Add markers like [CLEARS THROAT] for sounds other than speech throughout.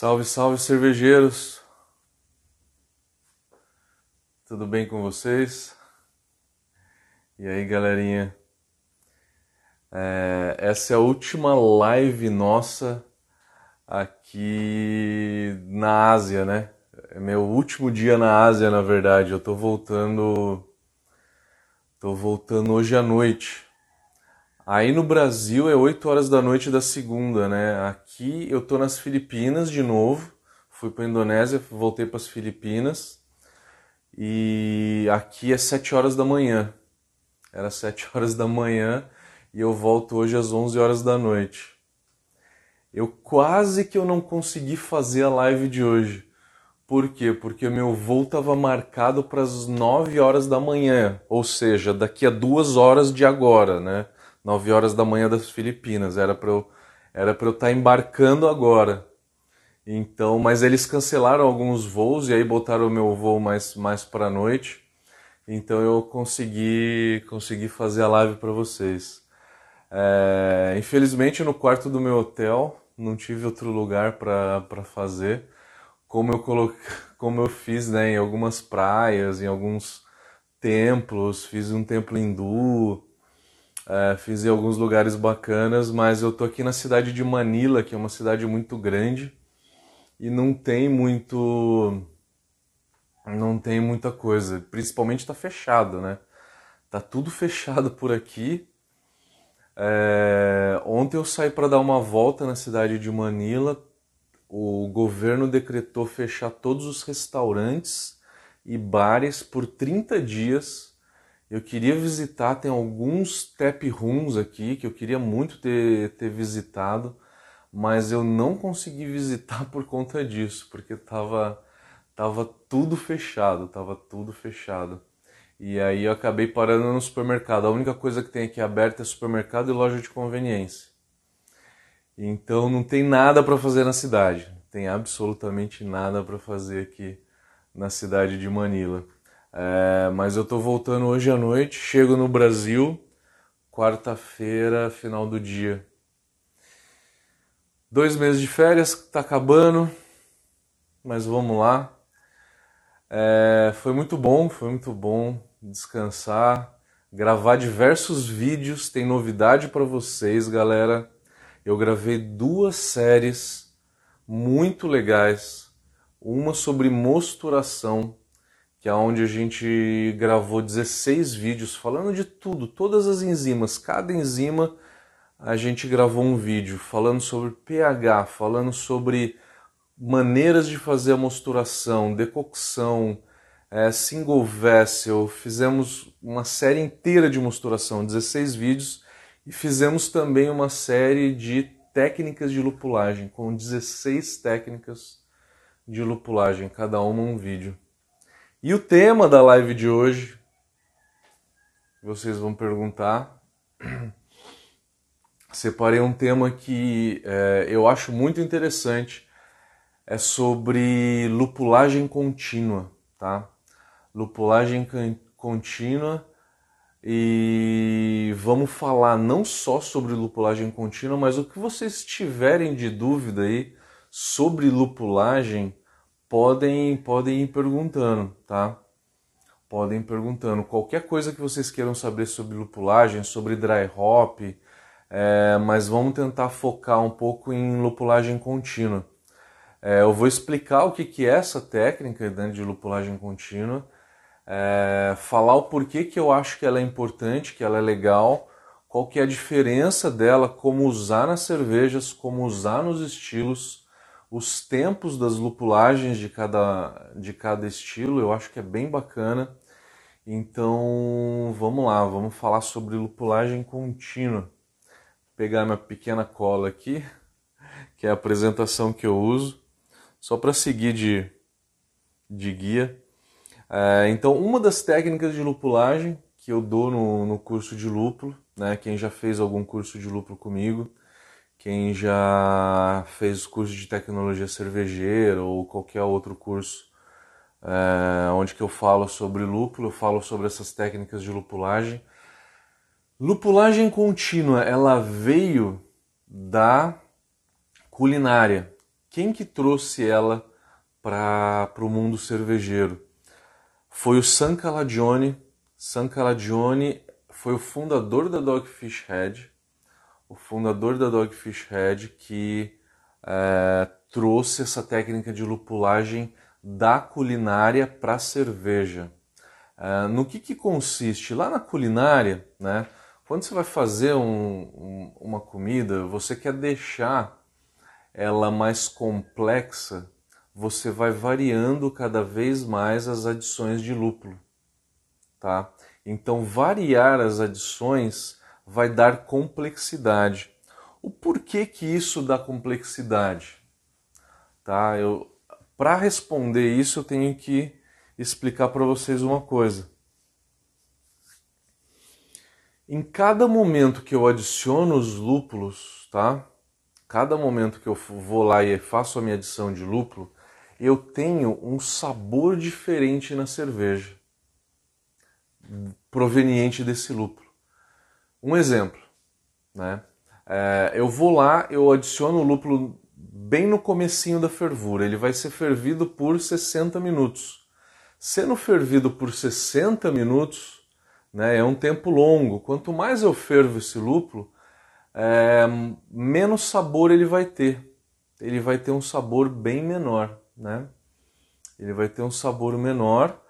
Salve, salve, cervejeiros! Tudo bem com vocês? E aí, galerinha? É, essa é a última live nossa aqui na Ásia, né? É meu último dia na Ásia, na verdade. Eu tô voltando. Tô voltando hoje à noite. Aí no Brasil é 8 horas da noite da segunda, né? Aqui eu tô nas Filipinas de novo. Fui para Indonésia, voltei para as Filipinas. E aqui é 7 horas da manhã. Era 7 [LAUGHS] horas da manhã e eu volto hoje às 11 horas da noite. Eu quase que eu não consegui fazer a live de hoje. Por quê? Porque meu voo estava marcado para as 9 horas da manhã, ou seja, daqui a duas horas de agora, né? 9 horas da manhã das Filipinas. Era para eu era para eu estar tá embarcando agora. Então, mas eles cancelaram alguns voos e aí botaram o meu voo mais mais para noite. Então eu consegui consegui fazer a live para vocês. É, infelizmente no quarto do meu hotel não tive outro lugar para fazer, como eu coloquei, [LAUGHS] como eu fiz né, em algumas praias, em alguns templos, fiz um templo hindu, é, fiz em alguns lugares bacanas, mas eu tô aqui na cidade de Manila, que é uma cidade muito grande e não tem muito não tem muita coisa, principalmente está fechado, né? Tá tudo [LAUGHS] fechado por aqui. É... Ontem eu saí para dar uma volta na cidade de Manila. O governo decretou fechar todos os restaurantes e bares por 30 dias eu queria visitar, tem alguns tap rooms aqui que eu queria muito ter, ter visitado, mas eu não consegui [LAUGHS] visitar por conta disso, porque tava, tava tudo fechado, tava tudo fechado. E aí eu acabei parando no supermercado. A única coisa que tem aqui aberta é supermercado e loja de conveniência. Então não tem nada para fazer na cidade. Tem absolutamente nada para fazer aqui na cidade de Manila. É, mas eu tô voltando hoje à noite, chego no Brasil, quarta-feira, final do dia. Dois meses de férias, tá acabando, mas vamos lá. É, foi muito bom, foi muito bom descansar, gravar diversos vídeos, tem novidade para vocês, galera. Eu gravei duas séries muito legais, uma sobre mosturação que é onde a gente gravou 16 vídeos falando de tudo, todas as enzimas, cada enzima a gente gravou um vídeo falando sobre pH, falando sobre maneiras de fazer a mosturação, decocção, é, single vessel, fizemos uma série inteira de mosturação, 16 vídeos, e fizemos também uma série de técnicas de lupulagem, com 16 técnicas de lupulagem, cada uma um vídeo. E o tema da live de hoje, vocês vão perguntar. [CLEARS THROAT] Separei um tema que é, eu acho muito interessante, é sobre lupulagem contínua, tá? Lupulagem contínua e vamos falar não só sobre lupulagem contínua, mas o que vocês tiverem de dúvida aí sobre lupulagem podem, podem ir perguntando, tá? Podem ir perguntando. Qualquer coisa que vocês queiram saber sobre lupulagem, sobre dry hop, é, mas vamos tentar focar um pouco em lupulagem contínua. É, eu vou explicar o que, que é essa técnica né, de lupulagem contínua, é, falar o porquê que eu acho que ela é importante, que ela é legal, qual que é a diferença dela, como usar nas cervejas, como usar nos estilos, os tempos das lupulagens de cada, de cada estilo, eu acho que é bem bacana. Então vamos lá, vamos falar sobre lupulagem contínua. Vou pegar minha pequena cola aqui, que é a apresentação que eu uso, só para seguir de, de guia. É, então, uma das técnicas de lupulagem que eu dou no, no curso de lúpulo, né, quem já fez algum curso de lúpulo comigo, quem já fez curso de tecnologia cervejeira ou qualquer outro curso é, onde que eu falo sobre lúpulo, eu falo sobre essas técnicas de lupulagem. Lupulagem contínua, ela veio da culinária, quem que trouxe ela para o mundo cervejeiro? Foi o San Calagione. San Calagione foi o fundador da Dogfish Head, o fundador da Dogfish Head que é, trouxe essa técnica de lupulagem da culinária para a cerveja. É, no que, que consiste? Lá na culinária, né, quando você vai fazer um, um, uma comida, você quer deixar ela mais complexa, você vai variando cada vez mais as adições de lúpulo, tá? Então variar as adições vai dar complexidade. O porquê que isso dá complexidade? Tá? Eu para responder isso eu tenho que explicar para vocês uma coisa. Em cada momento que eu adiciono os lúpulos, tá? Cada momento que eu vou lá e faço a minha adição de lúpulo, eu tenho um sabor diferente na cerveja, proveniente desse lúpulo. Um exemplo, né? É, eu vou lá, eu adiciono o lúpulo bem no comecinho da fervura. Ele vai ser fervido por 60 minutos. Sendo fervido por 60 minutos, né? É um tempo longo. Quanto mais eu fervo esse lúpulo, é, menos sabor ele vai ter. Ele vai ter um sabor bem menor, né? Ele vai ter um sabor menor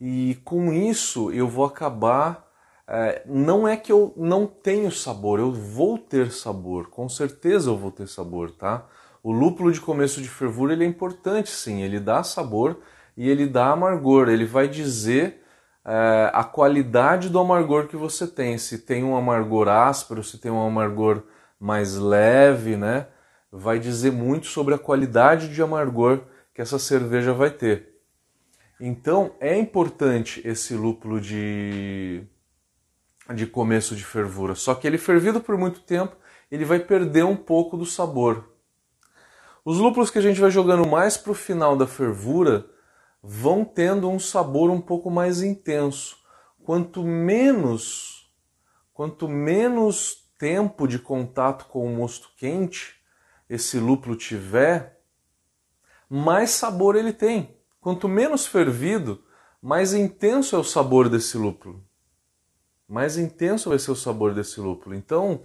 e com isso eu vou acabar. É, não é que eu não tenho sabor, eu vou ter sabor, com certeza eu vou ter sabor, tá? O lúpulo de começo de fervura ele é importante, sim, ele dá sabor e ele dá amargor, ele vai dizer é, a qualidade do amargor que você tem. Se tem um amargor áspero, se tem um amargor mais leve, né? Vai dizer muito sobre a qualidade de amargor que essa cerveja vai ter. Então é importante esse lúpulo de, de começo de fervura. Só que ele fervido por muito tempo, ele vai perder um pouco do sabor. Os lúpulos que a gente vai jogando mais para o final da fervura, vão tendo um sabor um pouco mais intenso. Quanto menos, quanto menos tempo de contato com o mosto quente esse lúpulo tiver, mais sabor ele tem. Quanto menos fervido, mais intenso é o sabor desse lúpulo. Mais intenso vai ser o sabor desse lúpulo. Então,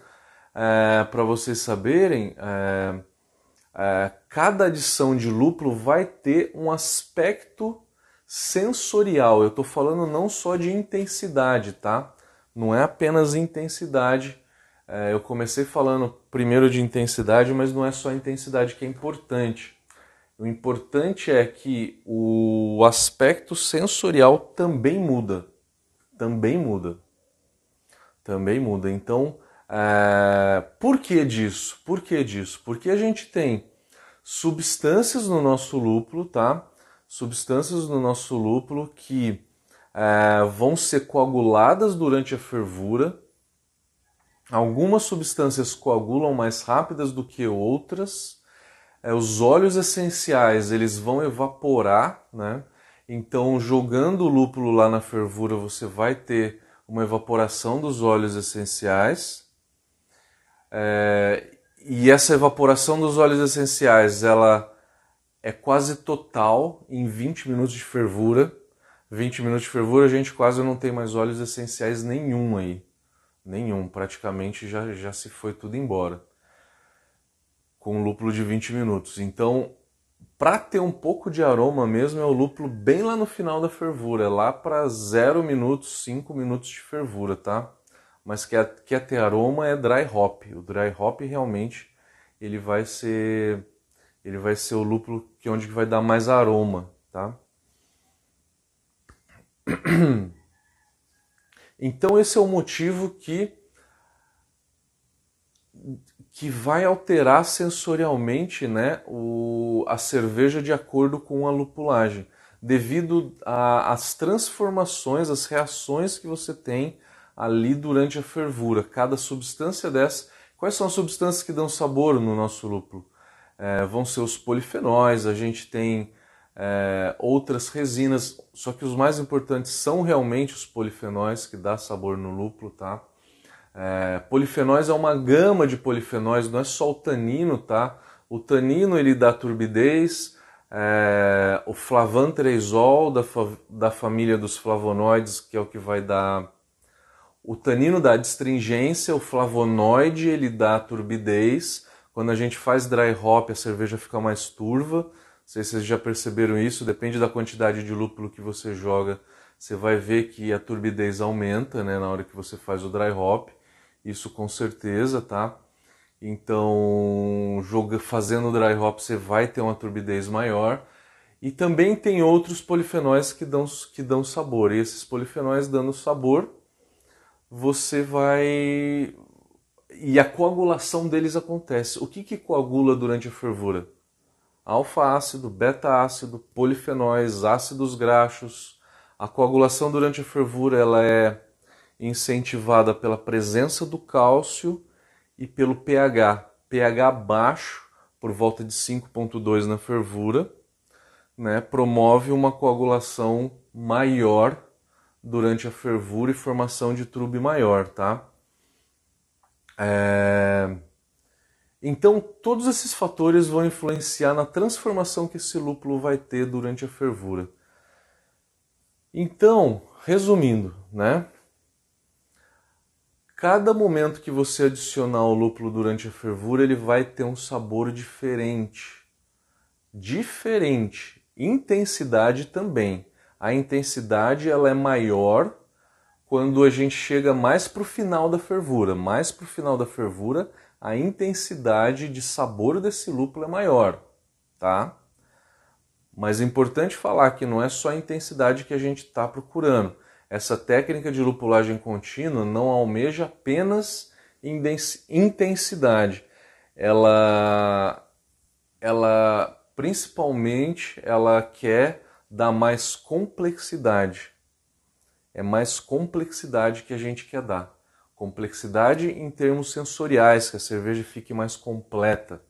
é, para vocês saberem, é, é, cada adição de lúpulo vai ter um aspecto sensorial. Eu estou falando não só de intensidade, tá? Não é apenas intensidade. É, eu comecei falando primeiro de intensidade, mas não é só a intensidade que é importante. O importante é que o aspecto sensorial também muda. Também muda. Também muda. Então, é, por que disso? Por que disso? Porque a gente tem substâncias no nosso lúpulo, tá? Substâncias no nosso lúpulo que é, vão ser coaguladas durante a fervura. Algumas substâncias coagulam mais rápidas do que outras. É, os óleos essenciais eles vão evaporar, né? Então, jogando o lúpulo lá na fervura, você vai ter uma evaporação dos óleos essenciais. É, e essa evaporação dos óleos essenciais, ela é quase total em 20 minutos de fervura. 20 minutos de fervura, a gente quase não tem mais óleos essenciais nenhum aí. Nenhum, praticamente já, já se foi tudo embora. Com um lúpulo de 20 minutos. Então, para ter um pouco de aroma mesmo, é o lúpulo bem lá no final da fervura, é lá para 0 minutos, 5 minutos de fervura, tá? mas quer, quer ter aroma é dry hop. O dry hop realmente ele vai ser ele vai ser o lúpulo que é onde vai dar mais aroma, tá? [CLEARS THROAT] Então esse é o motivo que que vai alterar sensorialmente, né, o, a cerveja de acordo com a lupulagem, devido às transformações, as reações que você tem ali durante a fervura. Cada substância dessa. Quais são as substâncias que dão sabor no nosso lúpulo? É, vão ser os polifenóis, a gente tem é, outras resinas, só que os mais importantes são realmente os polifenóis que dá sabor no lúpulo, tá? É, polifenóis é uma gama de polifenóis, não é só o tanino, tá? O tanino ele dá turbidez, é, o flavantresol da, fa da família dos flavonoides, que é o que vai dar o tanino dá astringência, o flavonoide ele dá turbidez. Quando a gente faz dry hop, a cerveja fica mais turva. Não sei se vocês já perceberam isso, depende da quantidade de lúpulo que você joga. Você vai ver que a turbidez aumenta né, na hora que você faz o dry hop. Isso com certeza, tá? Então, joga, fazendo dry hop você vai ter uma turbidez maior. E também tem outros polifenóis que dão, que dão sabor. E esses polifenóis dando sabor, você vai. E a coagulação deles acontece. O que, que coagula durante a fervura? Alfa-ácido, beta-ácido, polifenóis, ácidos graxos. A coagulação durante a fervura ela é incentivada pela presença do cálcio e pelo pH. pH baixo, por volta de 5,2 na fervura, né, promove uma coagulação maior durante a fervura e formação de trube maior, tá? É... Então, todos esses fatores vão influenciar na transformação que esse lúpulo vai ter durante a fervura. Então, resumindo, né? Cada momento que você adicionar o lúpulo durante a fervura, ele vai ter um sabor diferente. Diferente. Intensidade também. A intensidade ela é maior quando a gente chega mais para o final da fervura. Mais para o final da fervura, a intensidade de sabor desse lúpulo é maior, tá? Mas é importante falar que não é só a intensidade que a gente está procurando essa técnica de lupulagem contínua não almeja apenas intensidade. Ela, ela principalmente, ela quer dar mais complexidade. É mais complexidade que a gente quer dar. Complexidade em termos sensoriais, que a cerveja fique mais completa.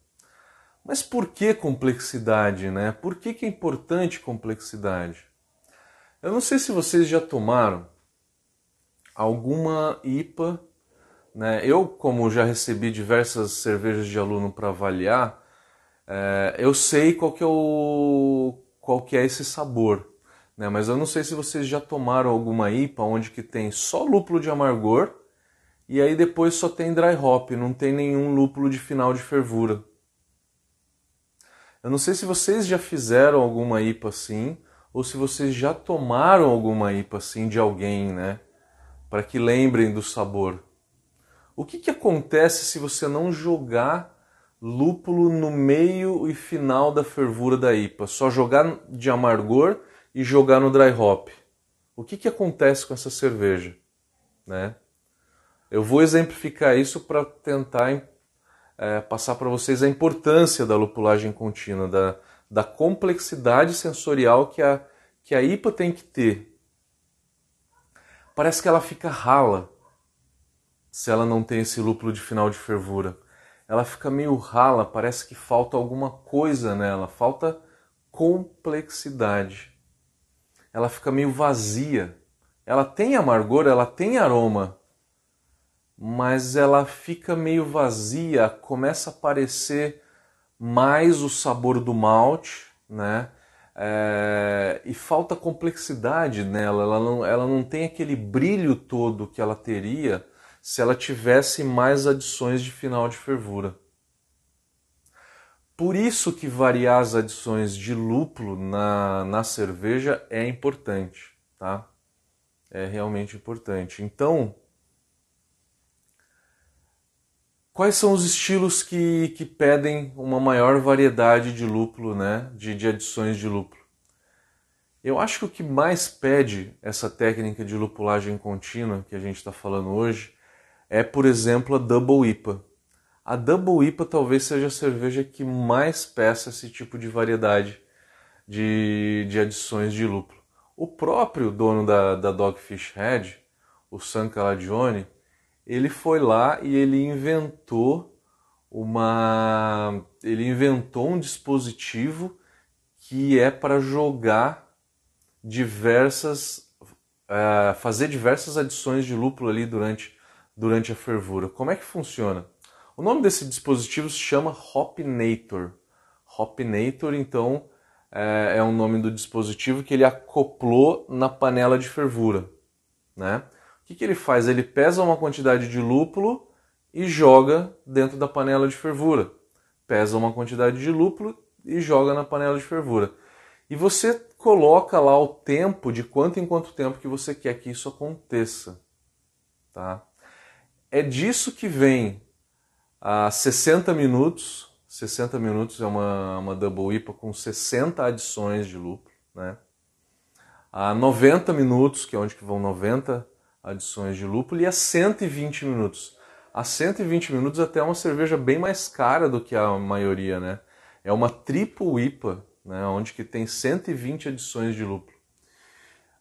Mas por que complexidade, né? Por que, que é importante complexidade? Eu não sei se vocês já tomaram alguma IPA, né? Eu, como já recebi diversas cervejas de aluno para avaliar, é, eu sei qual que é o qual que é esse sabor, né? Mas eu não sei se vocês já tomaram alguma IPA onde que tem só lúpulo de amargor e aí depois só tem dry hop, não tem nenhum lúpulo de final de fervura. Eu não sei se vocês já fizeram alguma IPA assim ou se vocês já tomaram alguma IPA assim de alguém, né? Para que lembrem do sabor. O que, que acontece se você não jogar lúpulo no meio e final da fervura da IPA? Só jogar de amargor e jogar no dry hop. O que, que acontece com essa cerveja? Né? Eu vou exemplificar isso para tentar é, passar para vocês a importância da lupulagem contínua, da, da complexidade sensorial que a, que a IPA tem que ter. Parece que ela fica rala se ela não tem esse lúpulo de final de fervura. Ela fica meio rala, parece que falta alguma coisa nela, falta complexidade. Ela fica meio vazia. Ela tem amargor, ela tem aroma, mas ela fica meio vazia, começa a aparecer mais o sabor do malte, né? É, e falta complexidade nela, ela não, ela não tem aquele brilho todo que ela teria se ela tivesse mais adições de final de fervura. Por isso que variar as adições de lúpulo na, na cerveja é importante, tá? É realmente importante. Então, Quais são os estilos que, que pedem uma maior variedade de lúpulo, né? de, de adições de lúpulo? Eu acho que o que mais pede essa técnica de lupulagem contínua que a gente está falando hoje é, por exemplo, a Double IPA. A Double IPA talvez seja a cerveja que mais peça esse tipo de variedade de, de adições de lúpulo. O próprio dono da, da Dogfish Head, o San Calagione, ele foi lá e ele inventou uma ele inventou um dispositivo que é para jogar diversas uh, fazer diversas adições de lúpulo ali durante durante a fervura. Como é que funciona? O nome desse dispositivo se chama Hopinator. Hopinator, então, é, é o nome do dispositivo que ele acoplou na panela de fervura. Né? Que, que ele faz? Ele pesa uma quantidade de lúpulo e joga dentro da panela de fervura. Pesa uma quantidade de lúpulo e joga na panela de fervura. E você coloca lá o tempo de quanto em quanto tempo que você quer que isso aconteça. Tá? É disso que vem a 60 minutos. 60 minutos é uma, uma double IPA com 60 adições de lúpulo. Né? A 90 minutos, que é onde que vão 90 adições de lúpulo, e a 120 minutos. A 120 minutos até é uma cerveja bem mais cara do que a maioria, né? É uma triple IPA, né? onde que tem 120 adições de lúpulo.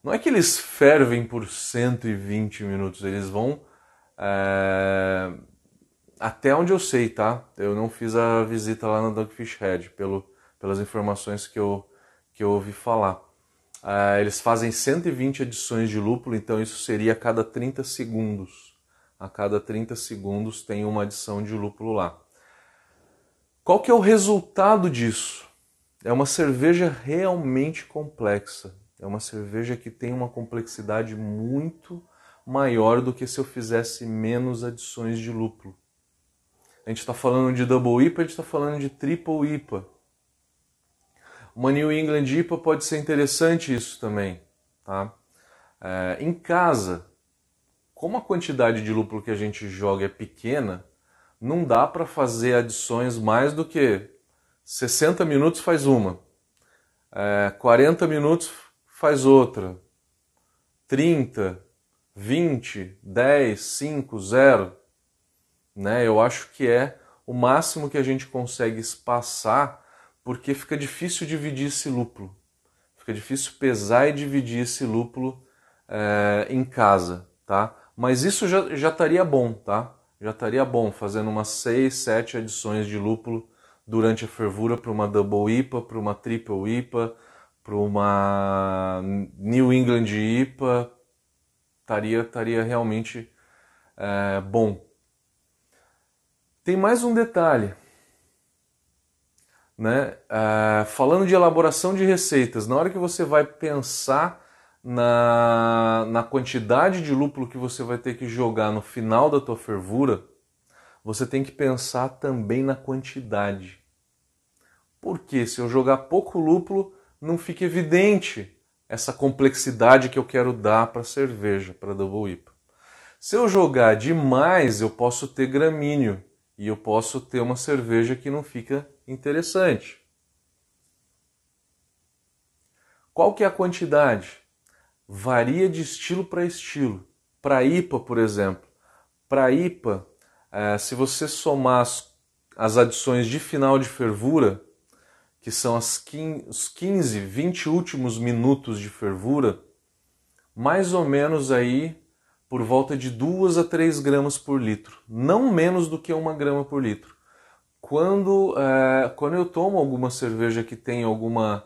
Não é que eles fervem por 120 minutos, eles vão é... até onde eu sei, tá? Eu não fiz a visita lá na Dogfish Head, pelo, pelas informações que eu, que eu ouvi falar. É, eles fazem 120 adições de lúpulo, então isso seria a cada 30 segundos. A cada 30 segundos tem uma adição de lúpulo lá. Qual que é o resultado disso? É uma cerveja realmente complexa. É uma cerveja que tem uma complexidade muito maior do que se eu fizesse menos adições de lúpulo. A gente está falando de Double IPA, a gente está falando de Triple IPA. Uma New England IPA pode ser interessante isso também. Tá? É, em casa, como a quantidade de lúpulo que a gente joga é pequena, não dá para fazer adições mais do que 60 minutos faz uma, é, 40 minutos faz outra, 30, 20, 10, 5, 0. Né? Eu acho que é o máximo que a gente consegue espaçar, porque fica difícil dividir esse lúpulo. Fica difícil pesar e dividir esse lúpulo é, em casa, tá? Mas isso já, já estaria bom, tá? Já estaria bom, fazendo umas 6, 7 adições de lúpulo durante a fervura para uma Double IPA, para uma Triple IPA, para uma New England IPA, estaria, estaria realmente é, bom. Tem mais um detalhe. Né? É, falando de elaboração de receitas, na hora que você vai pensar na, na quantidade de lúpulo que você vai ter que jogar no final da tua fervura, você tem que pensar também na quantidade. Porque se eu jogar pouco lúpulo, não fica evidente essa complexidade que eu quero dar para a cerveja, para a Double IPA. Se eu jogar demais, eu posso ter gramíneo e eu posso ter uma cerveja que não fica interessante. Qual que é a quantidade? Varia de estilo para estilo. Para IPA, por exemplo, para IPA, é, se você somar as, adições de final de fervura, que são as 15, os 15, 20 últimos minutos de fervura, mais ou menos aí por volta de 2 a 3 gramas por litro, não menos do que 1 grama por litro. Quando, é, quando eu tomo alguma cerveja que tem alguma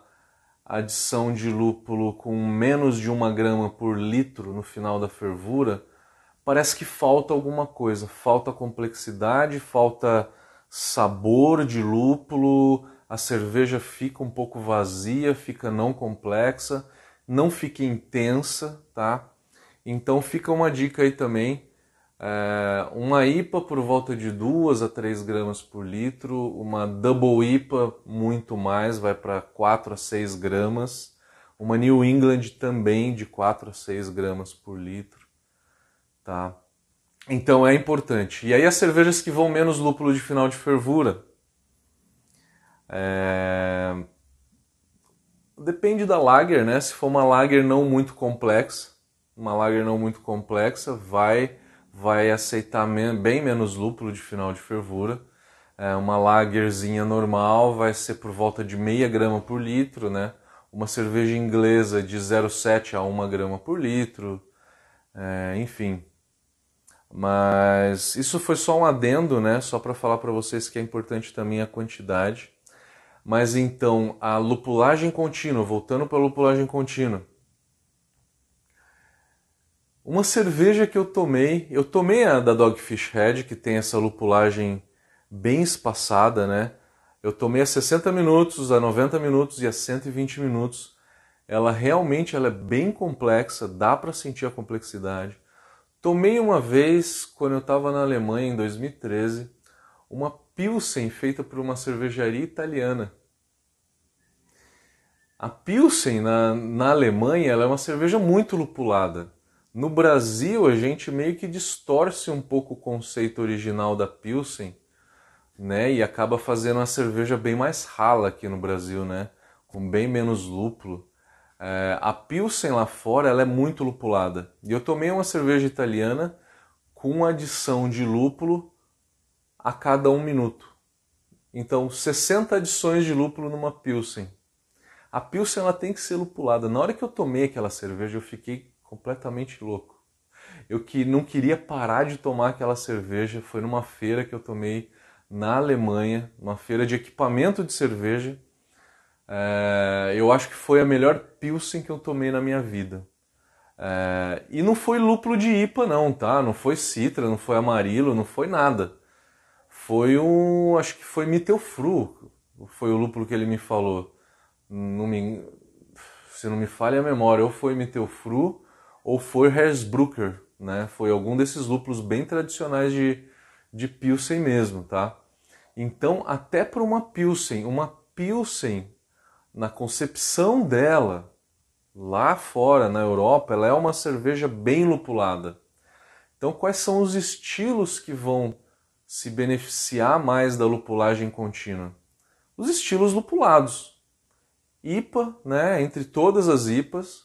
adição de lúpulo com menos de 1 grama por litro no final da fervura, parece que falta alguma coisa, falta complexidade, falta sabor de lúpulo, a cerveja fica um pouco vazia, fica não complexa, não fica intensa, tá? Então fica uma dica aí também. É, uma IPA por volta de 2 a 3 gramas por litro, uma Double IPA muito mais, vai para 4 a 6 gramas, uma New England também de 4 a 6 gramas por litro, tá? Então é importante. E aí as cervejas que vão menos lúpulo de final de fervura, é... Depende da lager, né? Se for uma lager não muito complexa, uma lager não muito complexa, vai vai aceitar bem menos lúpulo de final de fervura. É, uma lagerzinha normal vai ser por volta de meia grama por litro, né? Uma cerveja inglesa de 0,7 a 1 grama por litro, é, enfim. Mas isso foi só um adendo, né? Só para falar para vocês que é importante também a quantidade. Mas então, a lupulagem contínua, voltando para a lupulagem contínua. Uma cerveja que eu tomei, eu tomei a da Dogfish Head, que tem essa lupulagem bem espaçada, né? Eu tomei a 60 minutos, a 90 minutos e a 120 minutos. Ela realmente ela é bem complexa, dá para sentir a complexidade. Tomei uma vez, quando eu estava na Alemanha em 2013, uma Pilsen feita por uma cervejaria italiana. A Pilsen na, na Alemanha ela é uma cerveja muito lupulada. No Brasil a gente meio que distorce um pouco o conceito original da Pilsen, né? E acaba fazendo uma cerveja bem mais rala aqui no Brasil, né? Com bem menos lúpulo. É, a Pilsen lá fora ela é muito lupulada. E eu tomei uma cerveja italiana com adição de lúpulo a cada um minuto. Então, 60 adições de lúpulo numa Pilsen. A Pilsen ela tem que ser lupulada. Na hora que eu tomei aquela cerveja, eu fiquei completamente louco. Eu que não queria parar de tomar aquela cerveja. Foi numa feira que eu tomei na Alemanha, uma feira de equipamento de cerveja. É, eu acho que foi a melhor Pilsen que eu tomei na minha vida. É, e não foi lúpulo de IPA, não, tá? Não foi Citra, não foi Amarilo, não foi nada foi um. Acho que foi Mittelfru, foi o lúpulo que ele me falou. Não me, se não me falha a memória, ou foi Mittelfru ou foi Hersbrucker, né? Foi algum desses lúpulos bem tradicionais de, de Pilsen mesmo, tá? Então, até para uma Pilsen, uma Pilsen, na concepção dela, lá fora, na Europa, ela é uma cerveja bem lupulada. Então, quais são os estilos que vão se beneficiar mais da lupulagem contínua? Os estilos lupulados. IPA, né, entre todas as IPAs.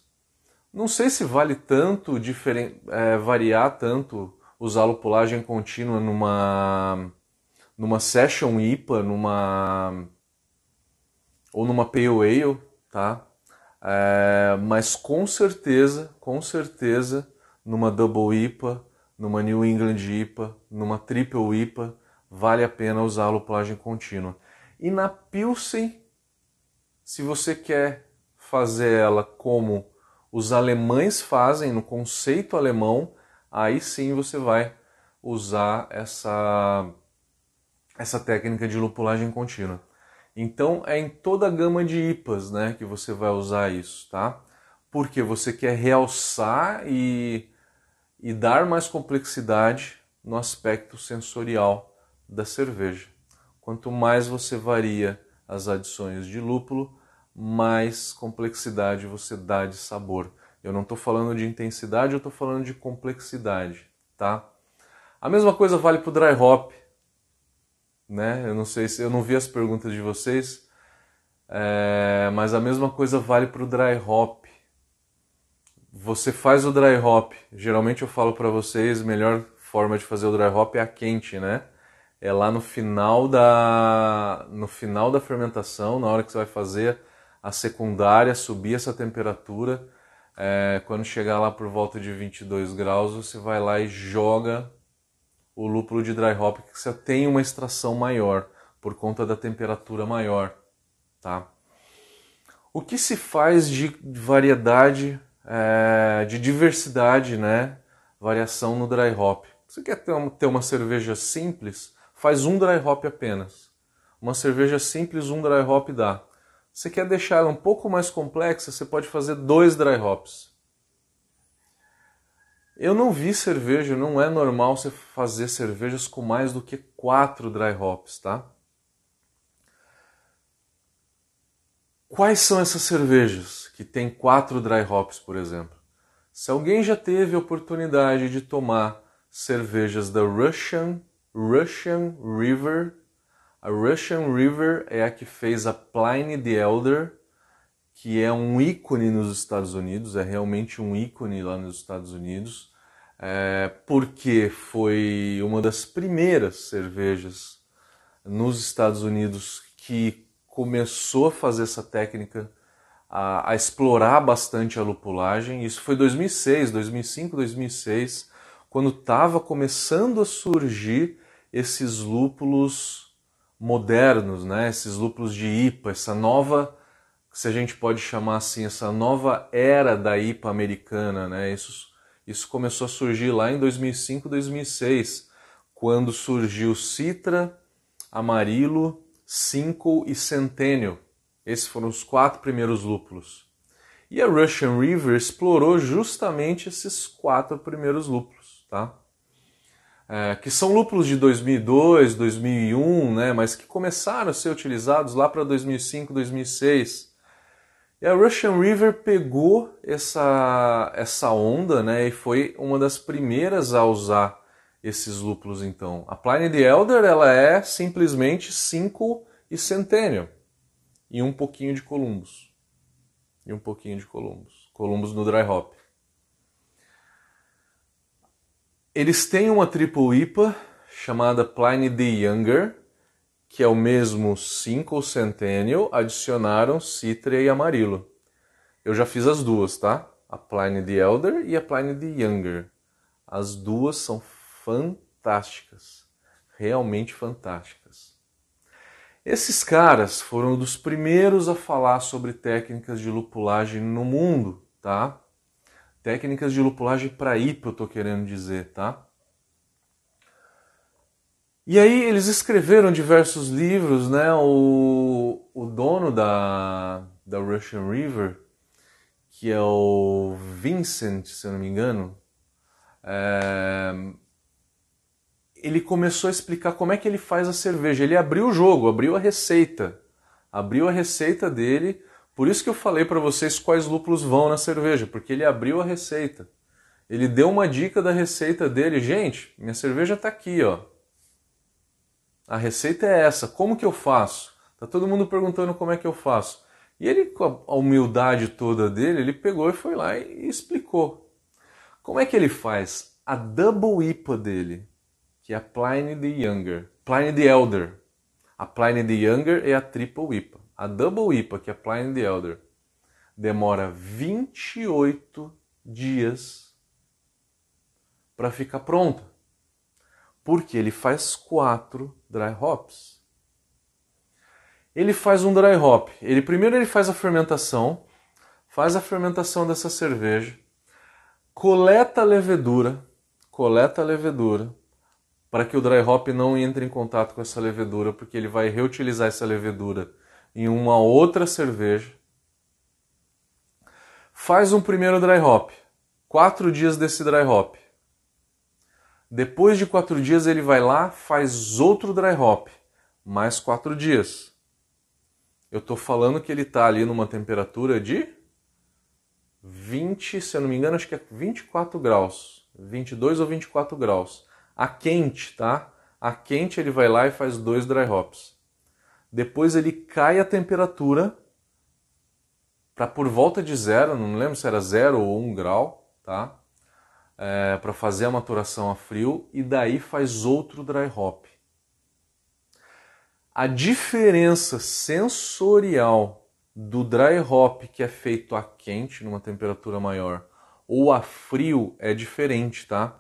Não sei se vale tanto diferen... É, variar tanto usar lupulagem contínua numa numa session IPA, numa ou numa pale ale, tá? É, mas com certeza, com certeza, numa double IPA numa New England IPA, numa Triple IPA, vale a pena usar a lupulagem contínua. E na Pilsen, se você quer fazer ela como os alemães fazem, no conceito alemão, aí sim você vai usar essa, essa técnica de lupulagem contínua. Então é em toda a gama de IPAs né, que você vai usar isso, tá? Porque você quer realçar e e dar mais complexidade no aspecto sensorial da cerveja. Quanto mais você varia as adições de lúpulo, mais complexidade você dá de sabor. Eu não estou falando de intensidade, eu estou falando de complexidade, tá? A mesma coisa vale para o dry hop, né? Eu não sei se eu não vi as perguntas de vocês, é, mas a mesma coisa vale para o dry hop você faz o dry hop. Geralmente eu falo para vocês, melhor forma de fazer o dry hop é a quente, né? É lá no final da no final da fermentação, na hora que você vai fazer a secundária, subir essa temperatura. É, quando chegar lá por volta de 22 graus, você vai lá e joga o lúpulo de dry hop, que você tem uma extração maior por conta da temperatura maior, tá? O que se faz de variedade é, de diversidade, né? Variação no dry hop. Você quer ter uma, ter uma cerveja simples? Faz um dry hop apenas. Uma cerveja simples, um dry hop dá. Você quer deixar ela um pouco mais complexa? Você pode fazer dois dry hops. Eu não vi cerveja, não é normal você fazer cervejas com mais do que quatro dry hops, tá? Quais são essas cervejas que tem quatro dry hops, por exemplo? Se alguém já teve a oportunidade de tomar cervejas da Russian, Russian River, a Russian River é a que fez a Pliny the Elder, que é um ícone nos Estados Unidos, é realmente um ícone lá nos Estados Unidos, é, porque foi uma das primeiras cervejas nos Estados Unidos que começou a fazer essa técnica, a, a explorar bastante a lupulagem. Isso foi 2006, 2005, 2006, quando estava começando a surgir esses lúpulos modernos, né? Esses lúpulos de IPA, essa nova, se a gente pode chamar assim, essa nova era da IPA americana, né? Isso, isso começou a surgir lá em 2005, 2006, quando surgiu Citra, Amarilo, Cinco e Centennial. Esses foram os quatro primeiros lúpulos. E a Russian River explorou justamente esses quatro primeiros lúpulos, tá? É, que são lúpulos de 2002, 2001, né, mas que começaram a ser utilizados lá para 2005, 2006. E a Russian River pegou essa, essa onda né, e foi uma das primeiras a usar esses lúpulos então. A Pliny the Elder ela é simplesmente 5 e Centennial e um pouquinho de Columbus. E um pouquinho de Columbus. Columbus no dry hop. Eles têm uma triple IPA chamada Pliny the Younger, que é o mesmo 5 Centennial, adicionaram Citra e Amarilo. Eu já fiz as duas, tá? A Pliny the Elder e a Pliny the Younger. As duas são fantásticas, realmente fantásticas. Esses caras foram dos primeiros a falar sobre técnicas de lupulagem no mundo, tá? Técnicas de lupulagem para IPA, eu tô querendo dizer, tá? E aí eles escreveram diversos livros, né? O, o dono da, da Russian River, que é o Vincent, se eu não me engano, é, ele começou a explicar como é que ele faz a cerveja. Ele abriu o jogo, abriu a receita. Abriu a receita dele. Por isso que eu falei para vocês quais lúpulos vão na cerveja, porque ele abriu a receita. Ele deu uma dica da receita dele. Gente, minha cerveja está aqui, ó. A receita é essa. Como que eu faço? Tá todo mundo perguntando como é que eu faço. E ele, com a humildade toda dele, ele pegou e foi lá e explicou. Como é que ele faz? A double IPA dele que é a Pliny the Younger. Pliny the Elder. A Pliny the Younger é a Triple IPA. A Double IPA, que é Pliny the Elder, demora 28 dias para ficar pronta. Porque ele faz quatro dry hops. Ele faz um dry hop. Ele primeiro ele faz a fermentação, faz a fermentação dessa cerveja, coleta a levedura, coleta a levedura, para que o dry hop não entre em contato com essa levedura, porque ele vai reutilizar essa levedura em uma outra cerveja. Faz um primeiro dry hop, quatro dias desse dry hop. Depois de quatro dias ele vai lá, faz outro dry hop, mais quatro dias. Eu estou falando que ele está ali numa temperatura de 20, se eu não me engano, acho que é 24 graus, 22 ou 24 graus a quente, tá? A quente ele vai lá e faz dois dry hops. Depois ele cai a temperatura para por volta de zero, não lembro se era zero ou um grau, tá? É, para fazer a maturação a frio e daí faz outro dry hop. A diferença sensorial do dry hop que é feito a quente, numa temperatura maior, ou a frio é diferente, tá?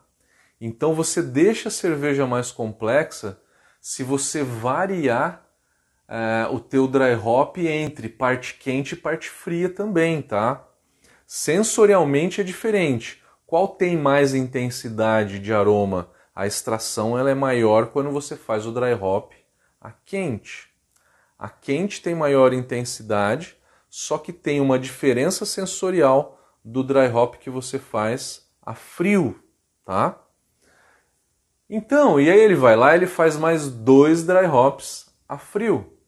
Então você deixa a cerveja mais complexa se você variar é, o teu dry hop entre parte quente e parte fria também, tá? Sensorialmente é diferente. Qual tem mais intensidade de aroma? A extração ela é maior quando você faz o dry hop a quente. A quente tem maior intensidade, só que tem uma diferença sensorial do dry hop que você faz a frio, tá? Então, e aí ele vai lá, ele faz mais dois dry hops a frio.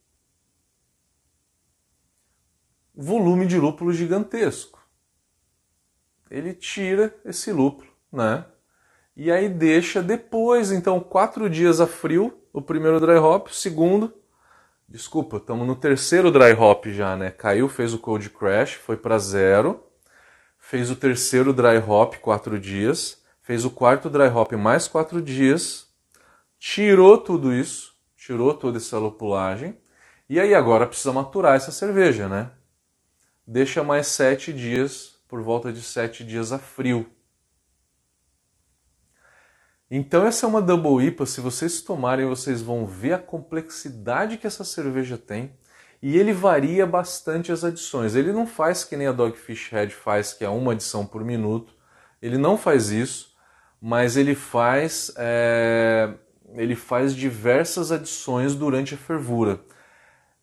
Volume de lúpulo gigantesco. Ele tira esse lúpulo, né? E aí deixa depois, então, quatro dias a frio, o primeiro dry hop, o segundo, desculpa, estamos no terceiro dry hop já, né? Caiu, fez o cold crash, foi para zero, fez o terceiro dry hop, quatro dias, fez o quarto dry hop mais quatro dias, tirou tudo isso, tirou toda essa lupulagem, e aí agora precisa maturar essa cerveja, né? Deixa mais sete dias, por volta de sete dias a frio. Então essa é uma Double IPA, se vocês tomarem, vocês vão ver a complexidade que essa cerveja tem. E ele varia bastante as adições. Ele não faz que nem a Dogfish Head faz, que é uma adição por minuto. Ele não faz isso mas ele faz é, ele faz diversas adições durante a fervura.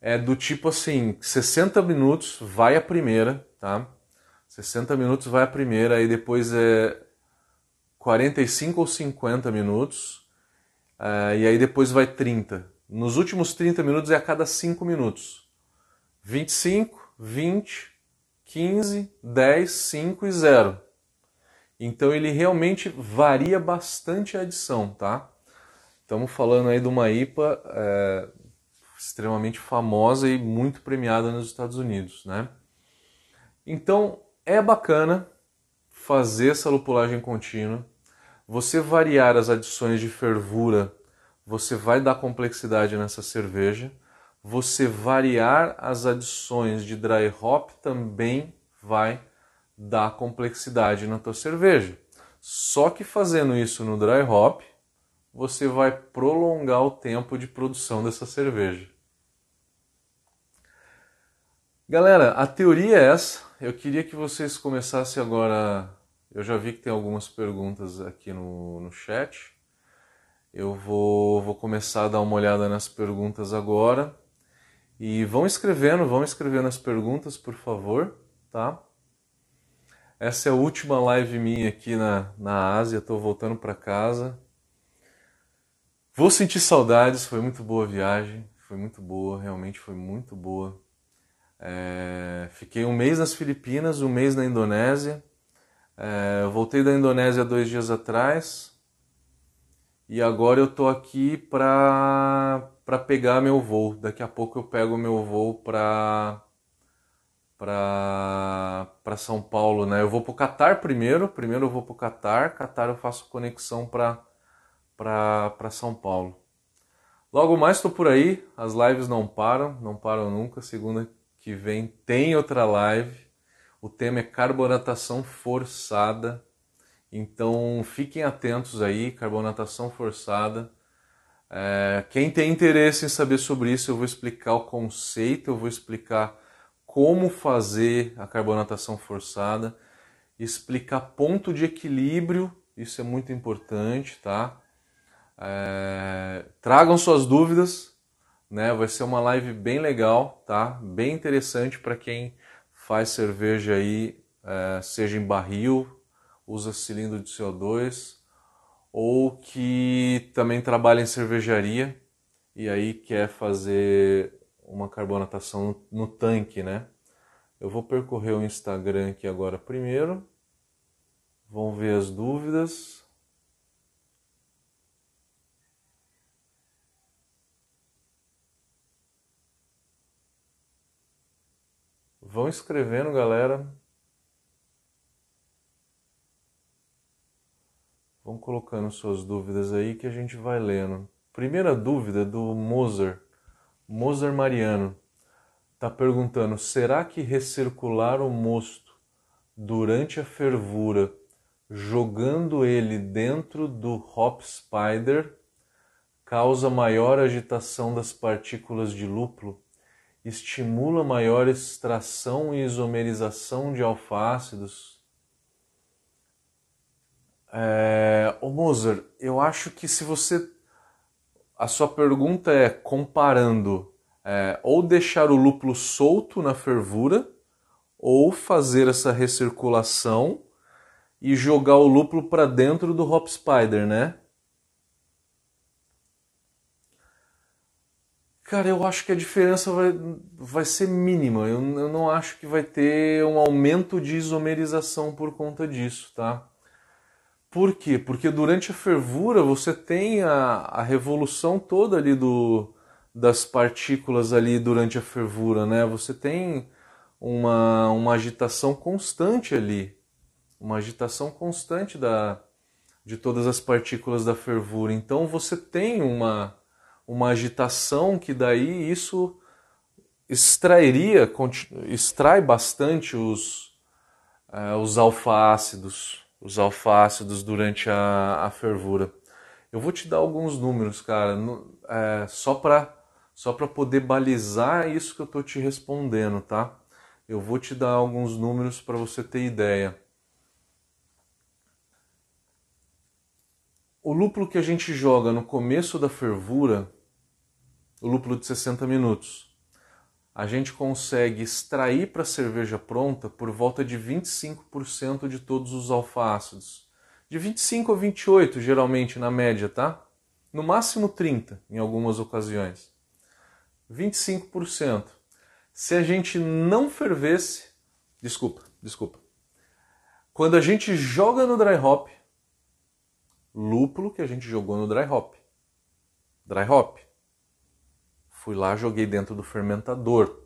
É do tipo assim, 60 minutos vai a primeira, tá? 60 minutos vai a primeira, aí depois é 45 ou 50 minutos, uh, e aí depois vai 30. Nos últimos 30 minutos é a cada 5 minutos. 25, 20, 15, 10, 5 e 0. Então ele realmente varia bastante a adição, tá? Estamos falando aí de uma IPA é, extremamente famosa e muito premiada nos Estados Unidos, né? Então é bacana fazer essa lupulagem contínua. Você variar as adições de fervura, você vai dar complexidade nessa cerveja. Você variar as adições de dry hop também vai dar complexidade na tua cerveja. Só que fazendo isso no dry hop, você vai prolongar o tempo de produção dessa cerveja. Galera, a teoria é essa. Eu queria que vocês começassem agora. Eu já vi que tem algumas perguntas aqui no, no chat. Eu vou, vou começar a dar uma olhada nas perguntas agora. E vão escrevendo, vão escrevendo as perguntas, por favor, tá? Essa é a última live minha aqui na, na Ásia, estou voltando para casa. Vou sentir saudades, foi muito boa a viagem, foi muito boa, realmente foi muito boa. É, fiquei um mês nas Filipinas, um mês na Indonésia. É, voltei da Indonésia dois dias atrás e agora eu tô aqui para para pegar meu voo. Daqui a pouco eu pego meu voo para para São Paulo, né? Eu vou para o Catar primeiro. Primeiro eu vou para o Catar. Catar eu faço conexão para para São Paulo. Logo mais estou por aí, as lives não param, não param nunca. Segunda que vem tem outra live. O tema é carbonatação forçada. Então fiquem atentos aí, carbonatação forçada. É, quem tem interesse em saber sobre isso, eu vou explicar o conceito, eu vou explicar como fazer a carbonatação forçada, explicar ponto de equilíbrio, isso é muito importante, tá? É, tragam suas dúvidas, né? Vai ser uma live bem legal, tá? Bem interessante para quem faz cerveja aí, é, seja em barril, usa cilindro de CO2, ou que também trabalha em cervejaria e aí quer fazer uma carbonatação no, no tanque, né? Eu vou percorrer o Instagram aqui agora primeiro. Vão ver as dúvidas. Vão escrevendo, galera. Vão colocando suas dúvidas aí que a gente vai lendo. Primeira dúvida do Moser, Moser Mariano. Está perguntando: será que recircular o mosto durante a fervura, jogando ele dentro do Hop Spider, causa maior agitação das partículas de lúpulo? Estimula maior extração e isomerização de alfácidos. É, ô Moser, eu acho que se você. A sua pergunta é comparando é, ou deixar o lúpulo solto na fervura ou fazer essa recirculação e jogar o lúpulo para dentro do hop spider, né? Cara, eu acho que a diferença vai, vai ser mínima. Eu, eu não acho que vai ter um aumento de isomerização por conta disso, tá? Por quê? Porque durante a fervura você tem a, a revolução toda ali do, das partículas ali durante a fervura, né? Você tem uma, uma agitação constante ali, uma agitação constante da, de todas as partículas da fervura. Então você tem uma uma agitação que daí isso extrairia, extrai bastante os, uh, os alfa-ácidos, os alfa-ácidos durante a, a, fervura. Eu vou te dar alguns números, cara, no, é, só para só para poder balizar isso que eu estou te respondendo, tá? Eu vou te dar alguns números para você ter ideia. o lúpulo que a gente joga no começo da fervura, o lúpulo de 60 minutos, a gente consegue extrair para a cerveja pronta por volta de 25% de todos os alfácidos. De 25 a 28, geralmente, na média, tá? No máximo 30, em algumas ocasiões. 25%. Se a gente não fervesse, desculpa, desculpa. Quando a gente joga no dry hop, lúpulo que a gente jogou no dry hop. Dry hop. Fui lá, joguei dentro do fermentador.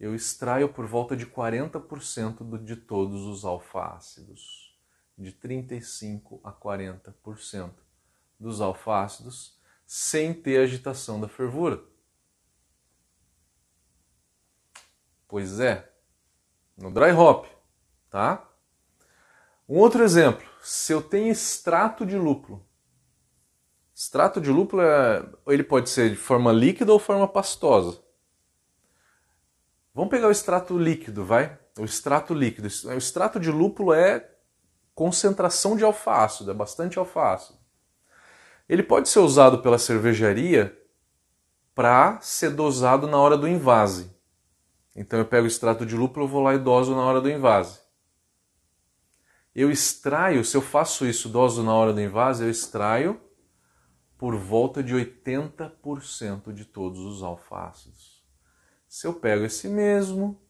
Eu extraio por volta de 40% de todos os alfácidos. De 35 a 40% dos alfácidos sem ter agitação da fervura. Pois é, no dry hop, tá? Um outro exemplo, se eu tenho extrato de lúpulo. Extrato de lúpulo é, ele pode ser de forma líquida ou forma pastosa. Vamos pegar o extrato líquido, vai? O extrato líquido. O extrato de lúpulo é concentração de alfa-ácido, é bastante alfa-ácido. Ele pode ser usado pela cervejaria para ser dosado na hora do invase. Então eu pego o extrato de lúpulo, vou lá e doso na hora do invase. Eu extraio, se eu faço isso, doso na hora do invase, eu extraio por volta de 80% de todos os alfácidos. Se eu pego esse mesmo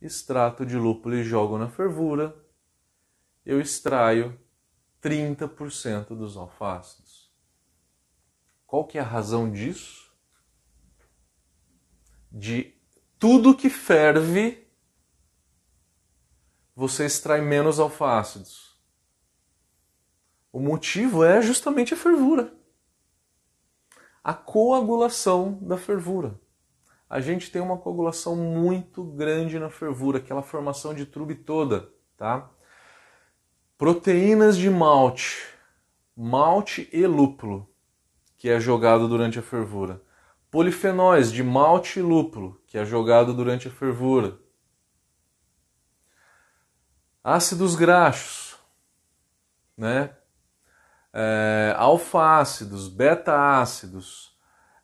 extrato de lúpulo e jogo na fervura, eu extraio 30% dos alfácidos. Qual que é a razão disso? De tudo que ferve, você extrai menos alfa-ácidos. O motivo é justamente a fervura. A coagulação da fervura. A gente tem uma coagulação muito grande na fervura, aquela formação de trube toda, tá? Proteínas de malte, malte e lúpulo que é jogado durante a fervura. Polifenóis de malte e lúpulo, que é jogado durante a fervura. Ácidos graxos, né? É, alfa-ácidos, beta-ácidos,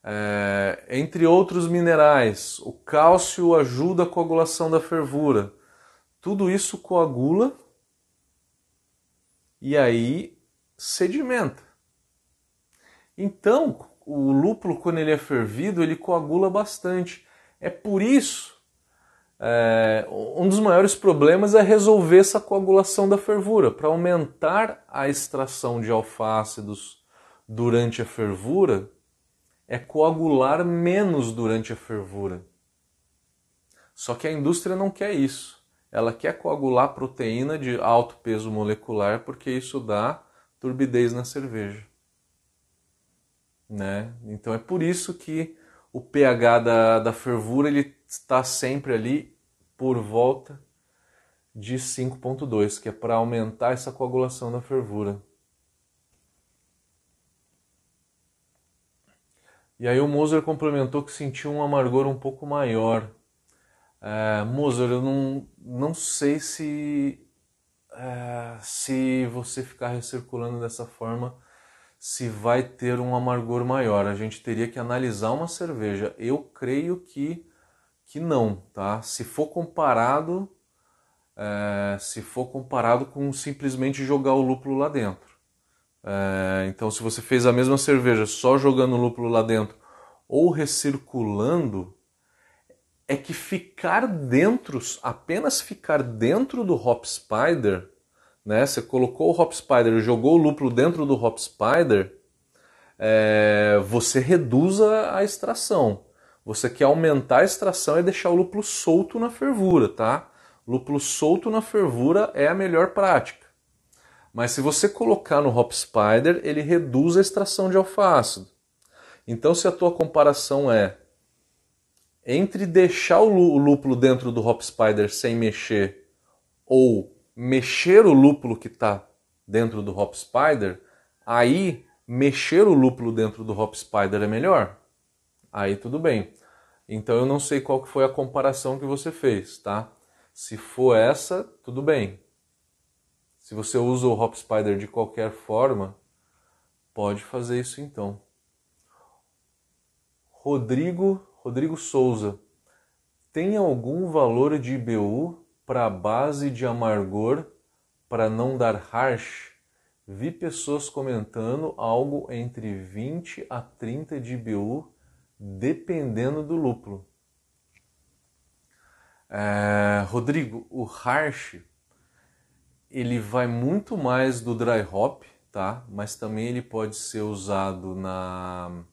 é, entre outros minerais. O cálcio ajuda a coagulação da fervura. Tudo isso coagula e aí sedimenta. Então, o lúpulo, quando ele é fervido, ele coagula bastante. É por isso, é, um dos maiores problemas é resolver essa coagulação da fervura. Para aumentar a extração de alfácidos durante a fervura, é coagular menos durante a fervura. Só que a indústria não quer isso. Ela quer coagular proteína de alto peso molecular porque isso dá turbidez na cerveja. Né? Então é por isso que o pH da, da fervura ele está sempre ali por volta de 5.2, que é para aumentar essa coagulação da fervura. E aí o Moser complementou que sentiu um amargor um pouco maior. É, Moser, eu não, não sei se, é, se você ficar recirculando dessa forma se vai ter um amargor maior. A gente teria que analisar uma cerveja. Eu creio que, que não, tá? Se for comparado, é, se for comparado com simplesmente jogar o lúpulo lá dentro. É, então, se você fez a mesma cerveja só jogando o lúpulo lá dentro ou recirculando, é que ficar dentro, apenas ficar dentro do Hop Spider né? Você colocou o Hop Spider jogou o lúpulo dentro do Hop Spider, é, você reduz a, a, extração. Você quer aumentar a extração e deixar o lúpulo solto na fervura, tá? Lúpulo solto na fervura é a melhor prática. Mas se você colocar no Hop Spider, ele reduz a extração de alfa-ácido. Então, se a tua comparação é entre deixar o lúpulo dentro do Hop Spider sem mexer ou mexer o lúpulo que está dentro do Hop Spider, aí mexer o lúpulo dentro do Hop Spider é melhor. Aí tudo bem. Então eu não sei qual foi a comparação que você fez, tá? Se for essa, tudo bem. Se você usa o Hop Spider de qualquer forma, pode fazer isso então. Rodrigo, Rodrigo Souza, tem algum valor de IBU para base de amargor para não dar harsh? Vi pessoas comentando algo entre 20 a 30 de IBU, dependendo do lúpulo. É, Rodrigo, o harsh ele vai muito mais do dry hop, tá? Mas também ele pode ser usado na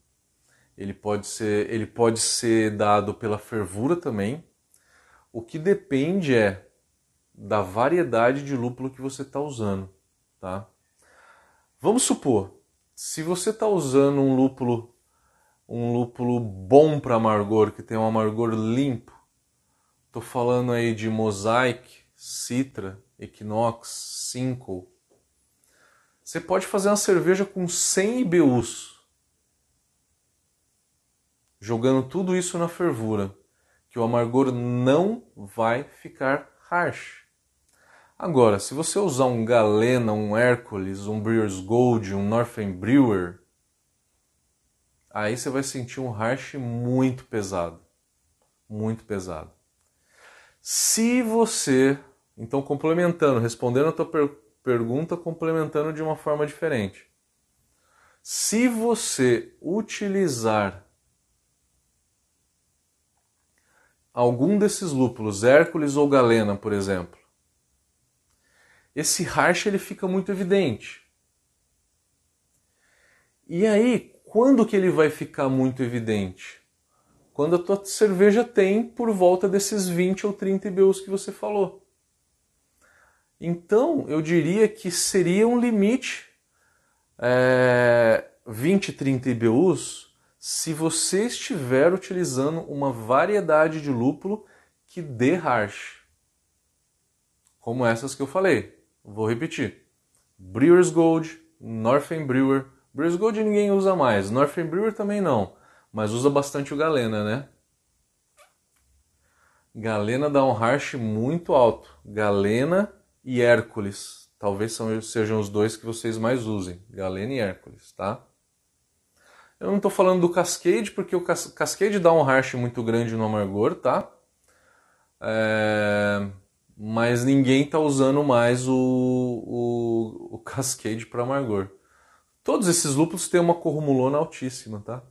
ele pode ser ele pode ser dado pela fervura também. O que depende é da variedade de lúpulo que você está usando, tá? Vamos supor, se você está usando um lúpulo, um lúpulo bom para amargor, que tem um amargor limpo, tô falando aí de Mosaic, Citra, Equinox, Cinco, você pode fazer uma cerveja com 100 IBUs, jogando tudo isso na fervura, que o amargor não vai ficar harsh. Agora, se você usar um Galena, um Hércules, um Brewer's Gold, um Northern Brewer, aí você vai sentir um harsh muito pesado. Muito pesado. Se você, então complementando, respondendo a tua per pergunta, complementando de uma forma diferente. Se você utilizar algum desses lúpulos, Hércules ou Galena, por exemplo, esse harsh ele fica muito evidente. E aí, quando que ele vai ficar muito evidente? Quando a tua cerveja tem por volta desses 20 ou 30 IBUs que você falou. Então, eu diria que seria um limite é, 20, 30 IBUs se você estiver utilizando uma variedade de lúpulo que dê harsh. Como essas que eu falei. Vou repetir. Brewer's Gold, Northern Brewer. Brewer's Gold ninguém usa mais, Northern Brewer também não, mas usa bastante o Galena, né? Galena dá um harsh muito alto. Galena e Hércules. Talvez sejam os dois que vocês mais usem. Galena e Hércules, tá? Eu não estou falando do Cascade, porque o Cascade dá um harsh muito grande no amargor, tá? É mas ninguém está usando mais o, o, o Cascade para amargor. Todos esses lúpulos têm uma corrumulona altíssima, tá?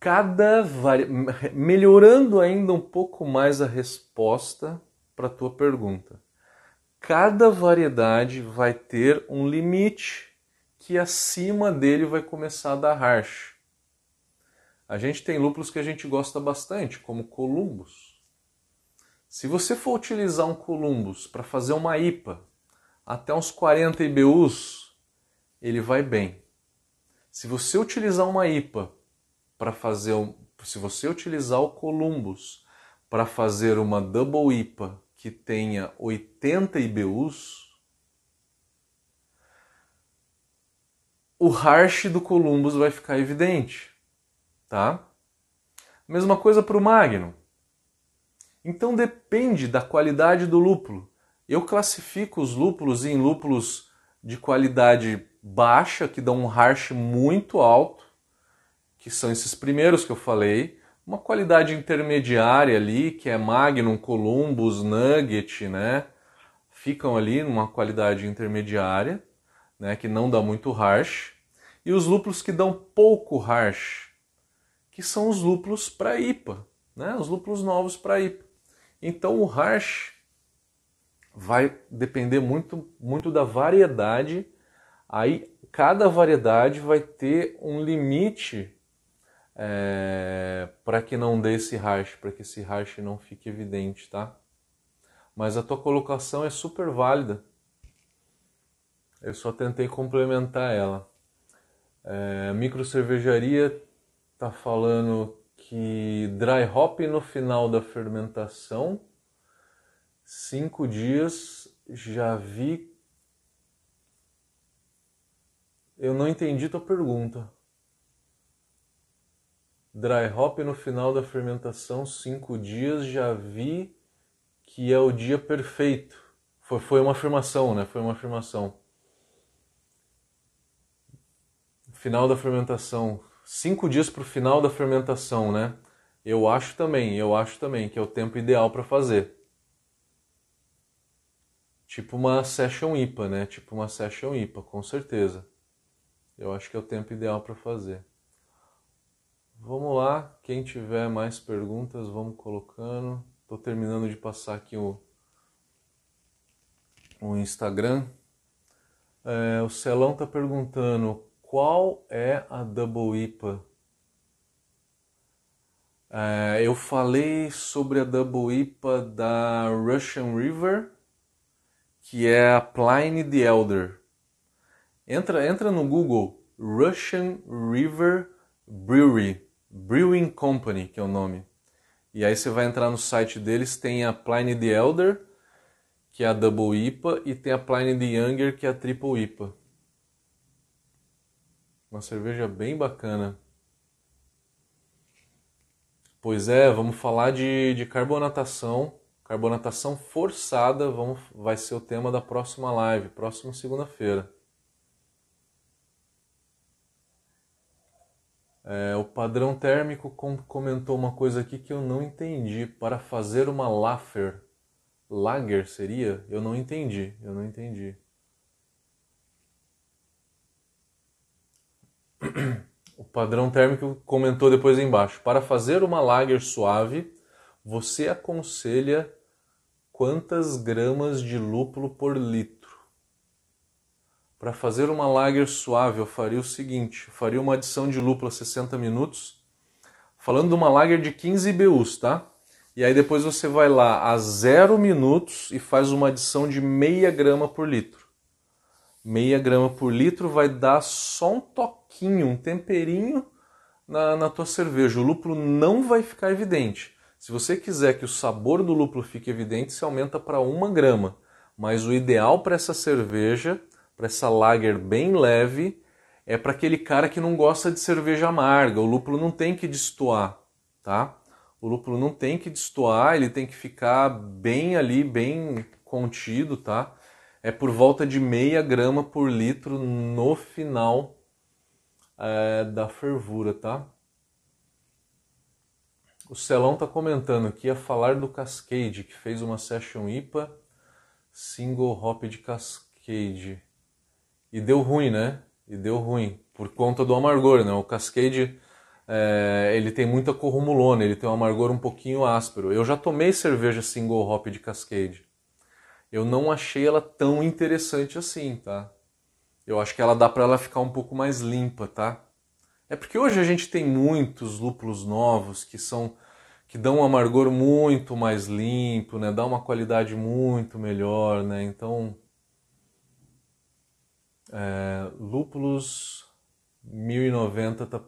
Cada vari... melhorando ainda um pouco mais a resposta para a tua pergunta. Cada variedade vai ter um limite que acima dele vai começar a dar harsh. A gente tem lúpulos que a gente gosta bastante, como Columbus se você for utilizar um Columbus para fazer uma IPA até uns 40 IBUs, ele vai bem. Se você utilizar uma IPA para fazer um, se você utilizar o Columbus para fazer uma Double IPA que tenha 80 IBUs, o harsh do Columbus vai ficar evidente, tá? Mesma coisa para o Magnum. Então depende da qualidade do lúpulo. Eu classifico os lúpulos em lúpulos de qualidade baixa, que dão um harsh muito alto, que são esses primeiros que eu falei, uma qualidade intermediária ali, que é Magnum, Columbus, Nugget, né? Ficam ali numa qualidade intermediária, né, que não dá muito harsh, e os lúpulos que dão pouco harsh, que são os lúpulos para IPA, né? Os lúpulos novos para IPA. Então o hash vai depender muito, muito da variedade. Aí cada variedade vai ter um limite é, para que não dê esse hash, para que esse hash não fique evidente, tá? Mas a tua colocação é super válida. Eu só tentei complementar ela. É, micro cervejaria tá falando que dry hop no final da fermentação, cinco dias, já vi. Eu não entendi tua pergunta. Dry hop no final da fermentação, cinco dias, já vi que é o dia perfeito. Foi, foi uma afirmação, né? Foi uma afirmação. Final da fermentação. Cinco dias para o final da fermentação, né? Eu acho também, eu acho também que é o tempo ideal para fazer. Tipo uma session IPA, né? Tipo uma session IPA, com certeza. Eu acho que é o tempo ideal para fazer. Vamos lá, quem tiver mais perguntas, vamos colocando. Estou terminando de passar aqui o, o Instagram. É, o Celão está perguntando qual é a Double IPA. É, eu falei sobre a Double IPA da Russian River, que é a Pliny the Elder. Entra, entra no Google Russian River Brewery, Brewing Company, que é o nome. E aí você vai entrar no site deles, tem a Pliny the Elder, que é a Double IPA, e tem a Pliny the Younger, que é a Triple IPA. Uma cerveja bem bacana. Pois é, vamos falar de, de carbonatação. Carbonatação forçada vamos, vai ser o tema da próxima live, próxima segunda-feira. É, o padrão térmico comentou uma coisa aqui que eu não entendi. Para fazer uma Lafer, Lager seria? Eu não entendi, eu não entendi. O padrão térmico comentou depois embaixo. Para fazer uma Lager suave, você aconselha quantas gramas de lúpulo por litro? Para fazer uma lager suave, eu faria o seguinte: eu faria uma adição de lúpulo a 60 minutos, falando de uma lager de 15 BUs, tá? E aí depois você vai lá a 0 minutos e faz uma adição de meia grama por litro. Meia grama por litro vai dar só um toquinho, um temperinho na, na tua cerveja. O lúpulo não vai ficar evidente. Se você quiser que o sabor do lúpulo fique evidente, você aumenta para uma grama. Mas o ideal para essa cerveja para essa lager bem leve, é para aquele cara que não gosta de cerveja amarga. O lúpulo não tem que destoar, tá? O lúpulo não tem que destoar, ele tem que ficar bem ali, bem contido, tá? É por volta de meia grama por litro no final é, da fervura, tá? O Celão tá comentando aqui a falar do Cascade, que fez uma Session IPA single hop de Cascade. E deu ruim, né? E deu ruim por conta do amargor, né? O Cascade é, ele tem muita corrumulona, ele tem um amargor um pouquinho áspero. Eu já tomei cerveja single hop de Cascade. Eu não achei ela tão interessante assim, tá? Eu acho que ela dá para ela ficar um pouco mais limpa, tá? É porque hoje a gente tem muitos lúpulos novos que são que dão um amargor muito mais limpo, né? Dá uma qualidade muito melhor, né? Então é, Lúpulos 1090 está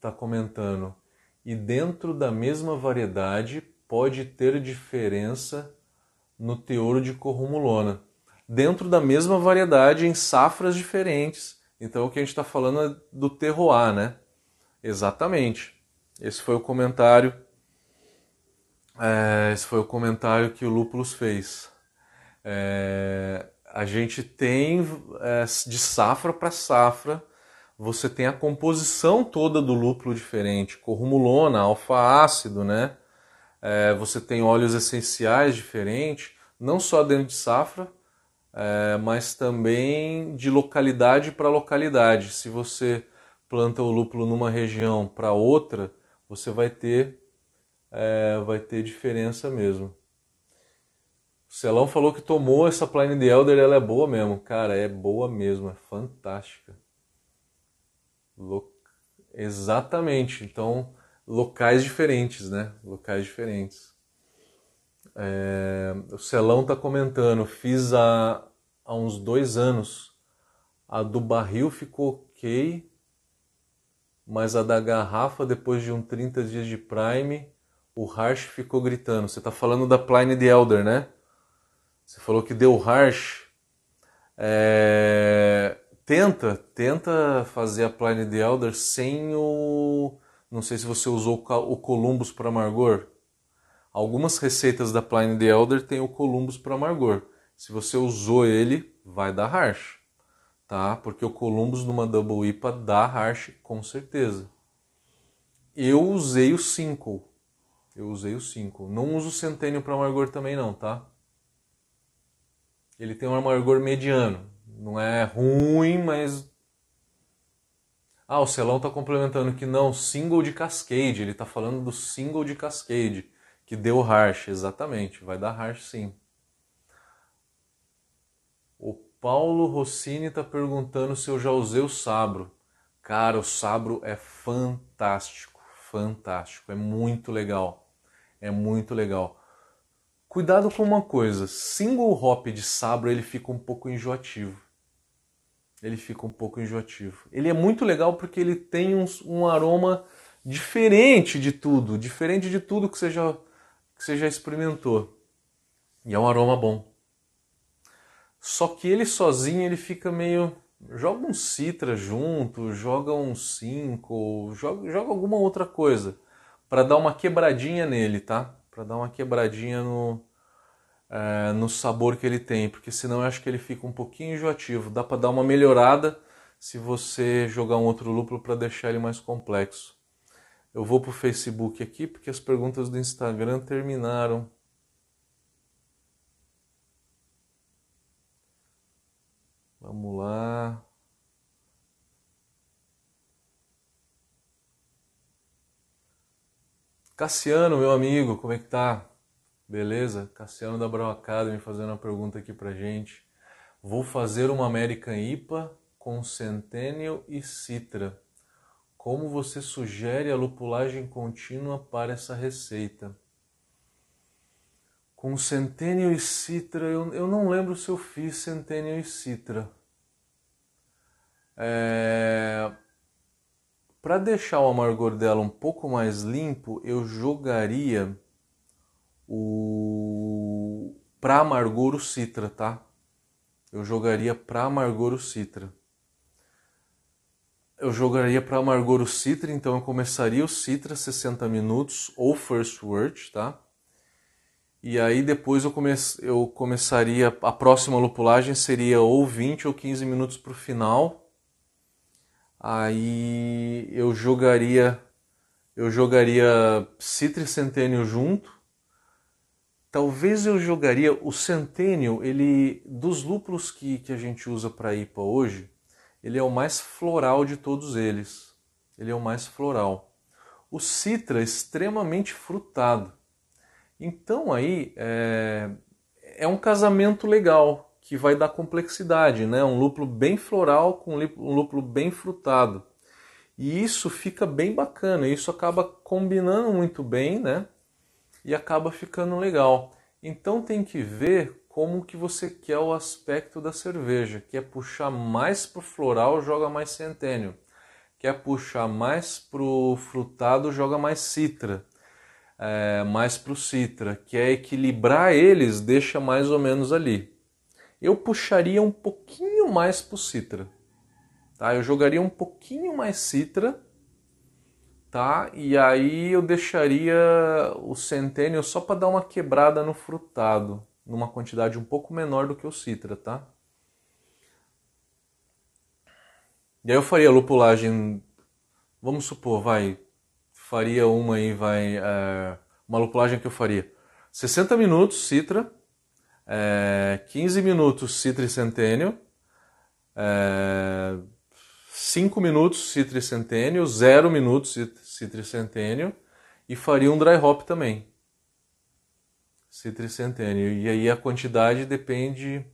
tá comentando. E dentro da mesma variedade pode ter diferença no teor de corrumulona. Dentro da mesma variedade, em safras diferentes. Então o que a gente está falando é do terroir, né? Exatamente. Esse foi o comentário. É, esse foi o comentário que o Lúpulos fez. É, a gente tem é, de safra para safra, você tem a composição toda do lúpulo diferente, corrumulona, alfa-ácido, né? É, você tem óleos essenciais diferentes, não só dentro de safra, é, mas também de localidade para localidade. Se você planta o lúpulo numa região para outra, você vai ter, é, vai ter diferença mesmo. O Celão falou que tomou essa Pliny the Elder, ela é boa mesmo. Cara, é boa mesmo, é fantástica. Exatamente. Então, locais diferentes, né? Locais diferentes. É... O Celão tá comentando, fiz há, há uns dois anos. A do barril ficou ok, mas a da garrafa, depois de um 30 dias de Prime, o Harsh ficou gritando. Você tá falando da Pliny the Elder, né? Você falou que deu harsh. É... Tenta, tenta fazer a Pliny the Elder sem o. Não sei se você usou o Columbus para amargor. Algumas receitas da Pliny the Elder tem o Columbus para amargor. Se você usou ele, vai dar harsh, tá? Porque o Columbus numa Double IPA dá harsh com certeza. Eu usei o 5. Eu usei o 5. Não uso o Centennial para amargor também não, tá? Ele tem um amargor mediano. Não é ruim, mas ah, o Celão está complementando que não, single de Cascade. Ele está falando do single de Cascade, que deu harsh. Exatamente, vai dar harsh sim. O Paulo Rossini está perguntando se eu já usei o Sabro. Cara, o Sabro é fantástico, fantástico, é muito legal. É muito legal. Cuidado com uma coisa, single hop de Sabro ele fica um pouco enjoativo ele fica um pouco enjoativo. Ele é muito legal porque ele tem um, um aroma diferente de tudo, diferente de tudo que você, já, que você já experimentou. E é um aroma bom. Só que ele sozinho ele fica meio. Joga um citra junto, joga um 5, joga, joga alguma outra coisa para dar uma quebradinha nele, tá? Para dar uma quebradinha no, é, no sabor que ele tem, porque senão eu acho que ele fica um pouquinho enjoativo. Dá para dar uma melhorada se você jogar um outro lúpulo para deixar ele mais complexo. Eu vou para o Facebook aqui porque as perguntas do Instagram terminaram. Vamos lá. Cassiano, meu amigo, como é que tá? Beleza? Cassiano da Brown Academy fazendo uma pergunta aqui pra gente. Vou fazer uma American IPA com Centennial e Citra. Como você sugere a lupulagem contínua para essa receita? Com Centennial e Citra, eu, eu não lembro se eu fiz Centennial e Citra. É... Para deixar o amargor dela um pouco mais limpo, eu jogaria o para amargor o Citra, tá? Eu jogaria para amargor o Citra. Eu jogaria para amargor o Citra, então eu começaria o Citra 60 minutos ou First Word, tá? E aí depois eu, come eu começaria, a próxima lupulagem seria ou 20 ou 15 minutos para o final. Aí eu jogaria eu jogaria Citra Centênio junto Talvez eu jogaria o Centennial, ele dos lúpulos que, que a gente usa para IPA hoje, ele é o mais floral de todos eles. Ele é o mais floral. O Citra é extremamente frutado. Então aí é, é um casamento legal que vai dar complexidade, né? Um lúpulo bem floral com um lúpulo bem frutado. E isso fica bem bacana, isso acaba combinando muito bem, né? E acaba ficando legal. Então tem que ver como que você quer o aspecto da cerveja. Quer puxar mais pro floral, joga mais centênio. Quer puxar mais pro frutado, joga mais citra. É, mais pro citra. Quer equilibrar eles, deixa mais ou menos ali. Eu puxaria um pouquinho mais pro citra. Tá? Eu jogaria um pouquinho mais citra tá? E aí eu deixaria o centênio só para dar uma quebrada no frutado, numa quantidade um pouco menor do que o citra, tá? E aí eu faria lupulagem, vamos supor, vai, faria uma aí, vai, é, uma lupulagem que eu faria 60 minutos citra, é, 15 minutos citra e centênio, é, 5 minutos Citri Centênio, 0 minutos Citri Centênio e faria um dry hop também. Citri Centênio. E aí a quantidade depende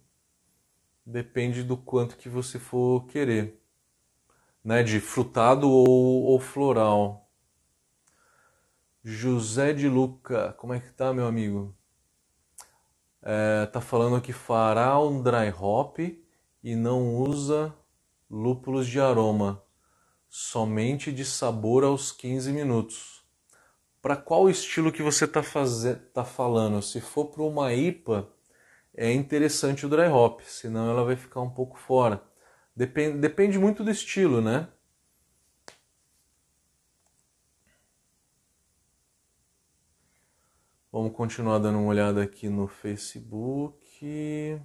depende do quanto que você for querer. Né, de frutado ou, ou floral. José de Luca, como é que tá, meu amigo? É, tá falando que fará um dry hop e não usa lúpulos de aroma, somente de sabor aos 15 minutos. Para qual estilo que você está tá falando? Se for para uma IPA, é interessante o dry hop, senão ela vai ficar um pouco fora. Depende, depende muito do estilo, né? Vamos continuar dando uma olhada aqui no Facebook.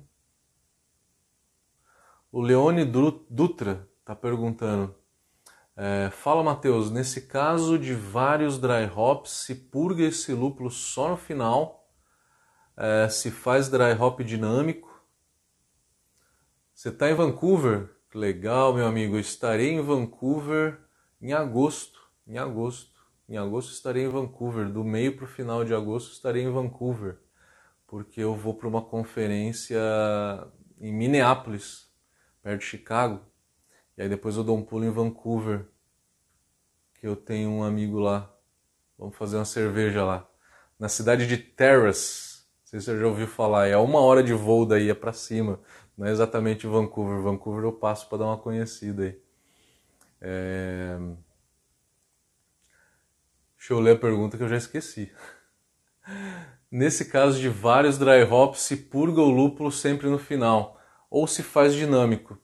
O Leone Dutra está perguntando. É, fala, Matheus, nesse caso de vários dry hops, se purga esse lúpulo só no final, é, se faz dry hop dinâmico. Você está em Vancouver? Legal, meu amigo. Estarei em Vancouver em agosto. Em agosto. Em agosto estarei em Vancouver. Do meio para o final de agosto estarei em Vancouver. Porque eu vou para uma conferência em Minneapolis, perto de Chicago. E aí depois eu dou um pulo em Vancouver, que eu tenho um amigo lá. Vamos fazer uma cerveja lá. Na cidade de Terrace. Não sei se você já ouviu falar. É uma hora de voo daí, é para cima. Não é exatamente Vancouver. Vancouver eu passo para dar uma conhecida aí. É... Deixa eu ler a pergunta que eu já esqueci. [LAUGHS] Nesse caso de vários dry hops, se purga o lúpulo sempre no final ou se faz dinâmico?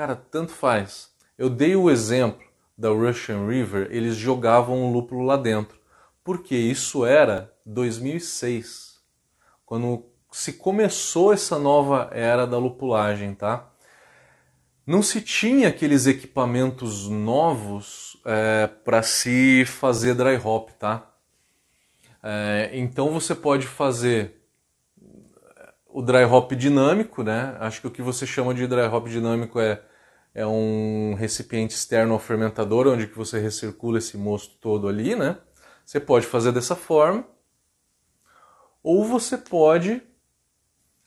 Cara, tanto faz. Eu dei o exemplo da Russian River, eles jogavam o lúpulo lá dentro. Porque isso era 2006, quando se começou essa nova era da lupulagem, tá? Não se tinha aqueles equipamentos novos é, para se fazer dry hop, tá? É, então você pode fazer o dry hop dinâmico, né? Acho que o que você chama de dry hop dinâmico é, é um recipiente externo ao fermentador, onde que você recircula esse mosto todo ali, né? Você pode fazer dessa forma, ou você pode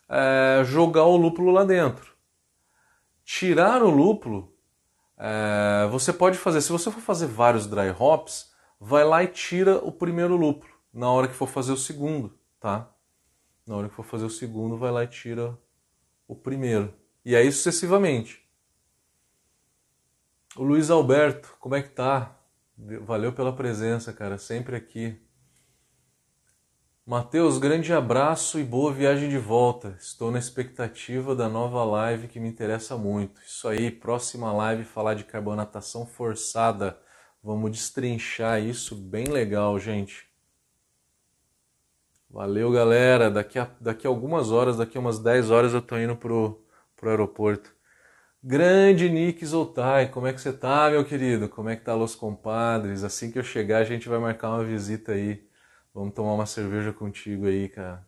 é, jogar o lúpulo lá dentro. Tirar o lúpulo, é, você pode fazer, se você for fazer vários dry hops, vai lá e tira o primeiro lúpulo na hora que for fazer o segundo, tá? Na hora que for fazer o segundo, vai lá e tira o primeiro. E aí sucessivamente. O Luiz Alberto, como é que tá? Valeu pela presença, cara, sempre aqui. Mateus, grande abraço e boa viagem de volta. Estou na expectativa da nova live que me interessa muito. Isso aí, próxima live falar de carbonatação forçada. Vamos destrinchar isso bem legal, gente. Valeu, galera. Daqui a, daqui a algumas horas, daqui a umas 10 horas, eu tô indo pro, pro aeroporto. Grande Nick Zoltai, como é que você tá, meu querido? Como é que tá Los Compadres? Assim que eu chegar, a gente vai marcar uma visita aí. Vamos tomar uma cerveja contigo aí, cara.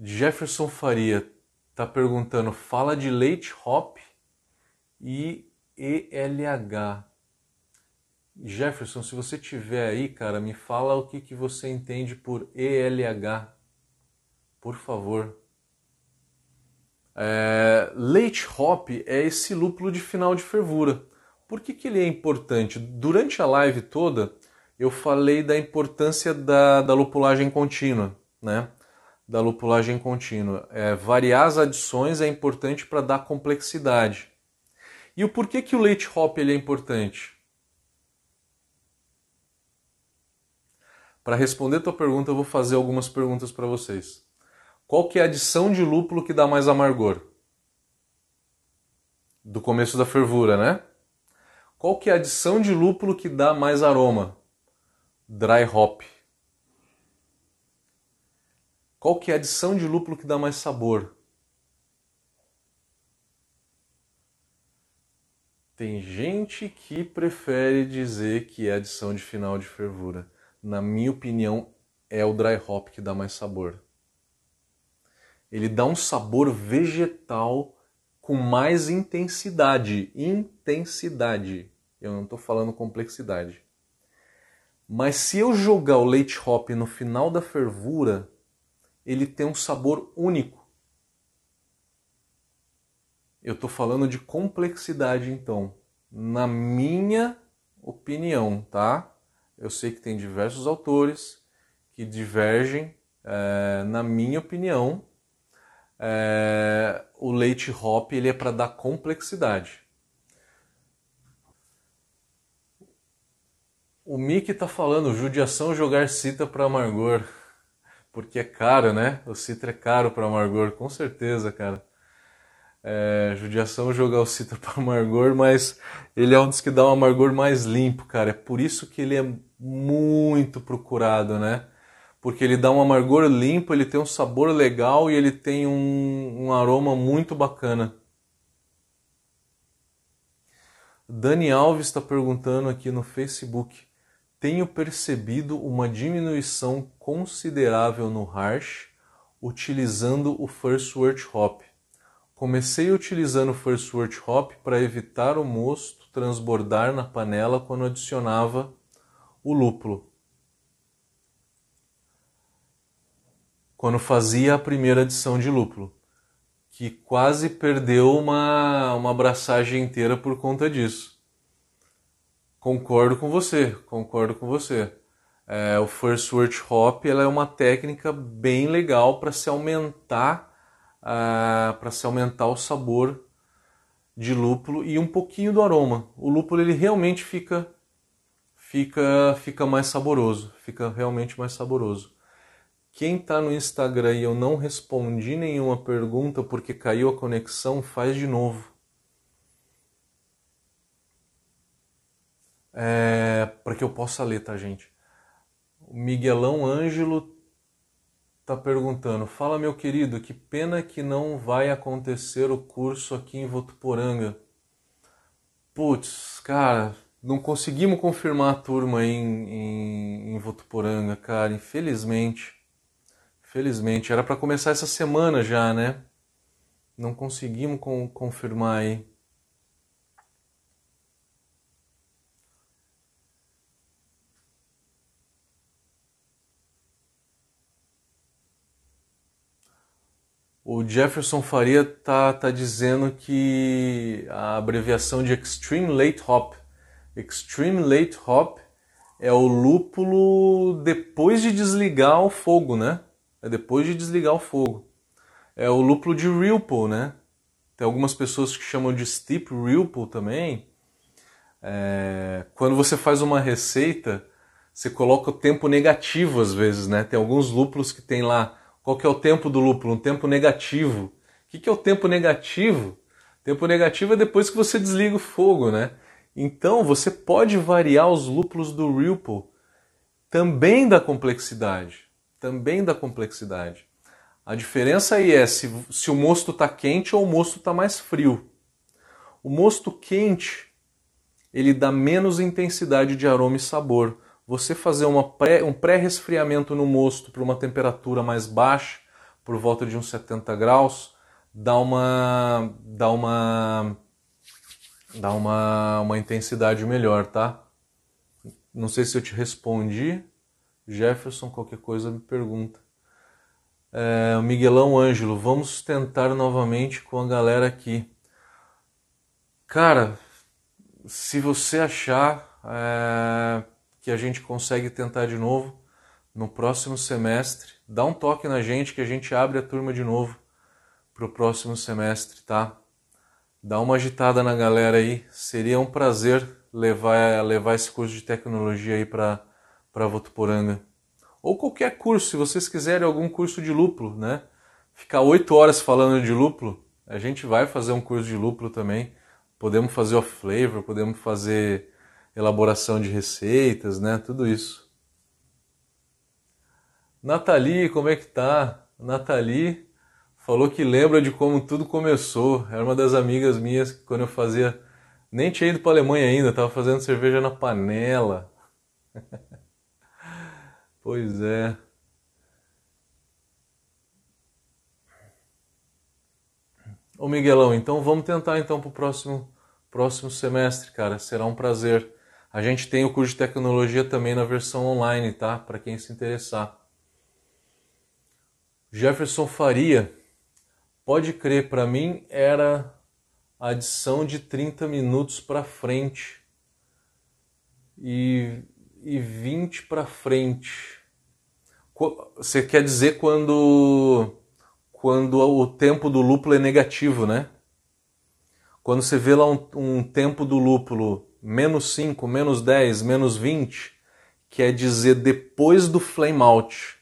Jefferson Faria tá perguntando, fala de leite hop e ELH. Jefferson, se você tiver aí, cara, me fala o que, que você entende por ELH, por favor. É, leite hop é esse lúpulo de final de fervura. Por que, que ele é importante? Durante a live toda, eu falei da importância da, da lupulagem contínua, né? Da lupulagem contínua. É, variar as adições é importante para dar complexidade. E o porquê que o leite hop ele é importante? Para responder tua pergunta, eu vou fazer algumas perguntas para vocês. Qual que é a adição de lúpulo que dá mais amargor? Do começo da fervura, né? Qual que é a adição de lúpulo que dá mais aroma? Dry hop. Qual que é a adição de lúpulo que dá mais sabor? Tem gente que prefere dizer que é adição de final de fervura na minha opinião, é o dry hop que dá mais sabor. Ele dá um sabor vegetal com mais intensidade. Intensidade. Eu não estou falando complexidade. Mas se eu jogar o leite hop no final da fervura, ele tem um sabor único. Eu estou falando de complexidade, então, na minha opinião, tá? eu sei que tem diversos autores que divergem. É, na minha opinião, é, o leite hop ele é para dar complexidade. O Mickey está falando, judiação jogar cita para amargor. Porque é caro, né? O citra é caro para amargor, com certeza, cara. É, judiação jogar o citra para amargor, mas ele é um dos que dá um amargor mais limpo, cara. É por isso que ele é muito procurado, né? Porque ele dá um amargor limpo, ele tem um sabor legal e ele tem um, um aroma muito bacana. Dani Alves está perguntando aqui no Facebook. Tenho percebido uma diminuição considerável no harsh utilizando o First Wort Hop. Comecei utilizando o First Wort Hop para evitar o mosto transbordar na panela quando adicionava o lúpulo. Quando fazia a primeira adição de lúpulo, que quase perdeu uma, uma abraçagem inteira por conta disso. Concordo com você, concordo com você. É, o First Word Hop ela é uma técnica bem legal para se aumentar uh, para se aumentar o sabor de lúpulo e um pouquinho do aroma. O lúpulo ele realmente fica fica fica mais saboroso, fica realmente mais saboroso. Quem está no Instagram e eu não respondi nenhuma pergunta porque caiu a conexão, faz de novo. É, para que eu possa ler, tá, gente? O Miguelão Ângelo tá perguntando: Fala, meu querido, que pena que não vai acontecer o curso aqui em Votuporanga. Putz, cara, não conseguimos confirmar a turma aí em, em, em Votuporanga, cara, infelizmente. Felizmente, era para começar essa semana já, né? Não conseguimos com, confirmar aí. O Jefferson Faria tá, tá dizendo que a abreviação de Extreme Late Hop. Extreme Late Hop é o lúpulo depois de desligar o fogo, né? É depois de desligar o fogo. É o lúpulo de Rilpo, né? Tem algumas pessoas que chamam de Steep Rilpo também. É... Quando você faz uma receita, você coloca o tempo negativo às vezes, né? Tem alguns lúpulos que tem lá qual que é o tempo do lúpulo? Um tempo negativo. O que, que é o tempo negativo? Tempo negativo é depois que você desliga o fogo, né? Então você pode variar os lúpulos do Ripple também da complexidade. Também da complexidade. A diferença aí é se, se o mosto está quente ou o mosto está mais frio. O mosto quente ele dá menos intensidade de aroma e sabor você fazer pré, um pré-resfriamento no mosto para uma temperatura mais baixa, por volta de uns 70 graus, dá uma dá uma dá uma, uma intensidade melhor, tá? Não sei se eu te respondi. Jefferson, qualquer coisa me pergunta. É, Miguelão Ângelo, vamos tentar novamente com a galera aqui. Cara, se você achar, é, que a gente consegue tentar de novo no próximo semestre. Dá um toque na gente que a gente abre a turma de novo para o próximo semestre, tá? Dá uma agitada na galera aí. Seria um prazer levar, levar esse curso de tecnologia aí para Votuporanga. Ou qualquer curso, se vocês quiserem algum curso de lúpulo, né? Ficar oito horas falando de lúpulo, a gente vai fazer um curso de lúpulo também. Podemos fazer off flavor, podemos fazer elaboração de receitas, né? Tudo isso. Nathalie, como é que tá? Nathalie falou que lembra de como tudo começou. Era uma das amigas minhas que quando eu fazia. Nem tinha ido para Alemanha ainda, estava fazendo cerveja na panela. [LAUGHS] pois é. Ô Miguelão, então vamos tentar então para o próximo, próximo semestre, cara. Será um prazer. A gente tem o curso de tecnologia também na versão online, tá? Para quem se interessar. Jefferson Faria, pode crer, para mim era adição de 30 minutos para frente e, e 20 para frente. Você quer dizer quando, quando o tempo do lúpulo é negativo, né? Quando você vê lá um, um tempo do lúpulo menos 5, menos 10, menos 20, quer dizer depois do flame out.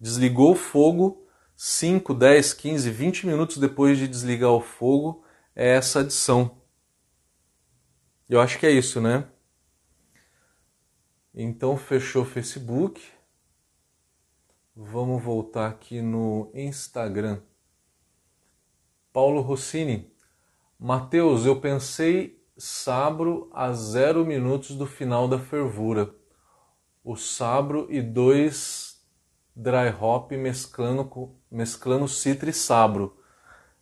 Desligou o fogo, 5, 10, 15, 20 minutos depois de desligar o fogo, é essa adição. Eu acho que é isso, né? Então fechou o Facebook. Vamos voltar aqui no Instagram. Paulo Rossini. Mateus, eu pensei sabro a zero minutos do final da fervura. O sabro e dois dry hop mesclando, mesclando e sabro.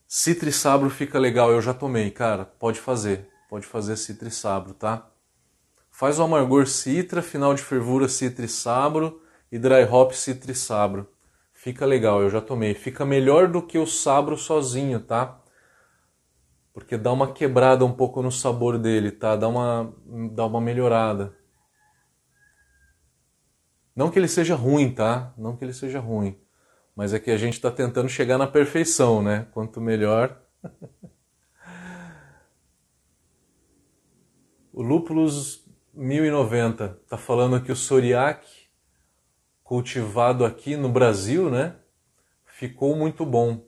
Citra e sabro fica legal, eu já tomei, cara. Pode fazer, pode fazer citra e sabro, tá? Faz o amargor citra, final de fervura citra e sabro e dry hop citra e sabro. Fica legal, eu já tomei. Fica melhor do que o sabro sozinho, tá? Porque dá uma quebrada um pouco no sabor dele, tá? Dá uma, dá uma melhorada. Não que ele seja ruim, tá? Não que ele seja ruim. Mas é que a gente está tentando chegar na perfeição, né? Quanto melhor. [LAUGHS] o Lúpulos 1090 está falando que o Soriac cultivado aqui no Brasil, né? Ficou muito bom.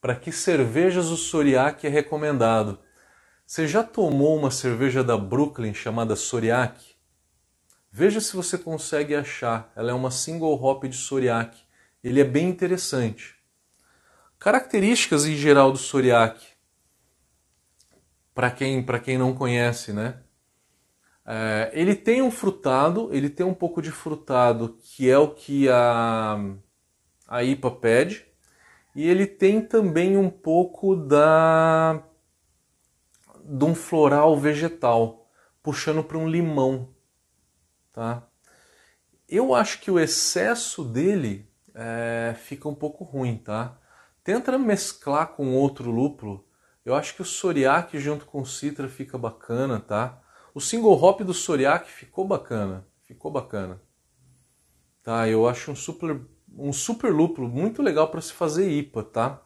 Para que cervejas o Soriac é recomendado? Você já tomou uma cerveja da Brooklyn chamada Soriac? Veja se você consegue achar. Ela é uma single hop de Soriac. Ele é bem interessante. Características em geral do Soriac. Para quem, quem não conhece, né? É, ele tem um frutado, ele tem um pouco de frutado, que é o que a, a IPA pede, e ele tem também um pouco da de um floral vegetal, puxando para um limão, tá? Eu acho que o excesso dele é, fica um pouco ruim, tá? Tenta mesclar com outro lúpulo. Eu acho que o Soriac junto com o Citra fica bacana, tá? O single hop do Soriak ficou bacana, ficou bacana. Tá, eu acho um super um super lúpulo muito legal para se fazer IPA, tá?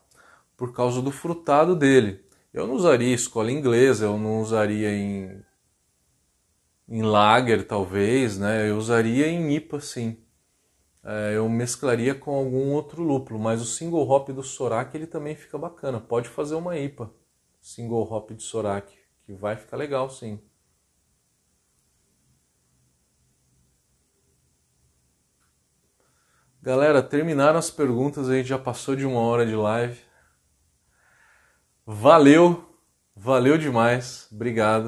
Por causa do frutado dele. Eu não usaria escola inglesa, eu não usaria em em lager talvez, né? Eu usaria em IPA sim. É, eu mesclaria com algum outro lúpulo, mas o single hop do Sorak ele também fica bacana. Pode fazer uma IPA, single hop de Sorak, que vai ficar legal sim. Galera, terminaram as perguntas, a gente já passou de uma hora de live. Valeu, valeu demais, obrigado.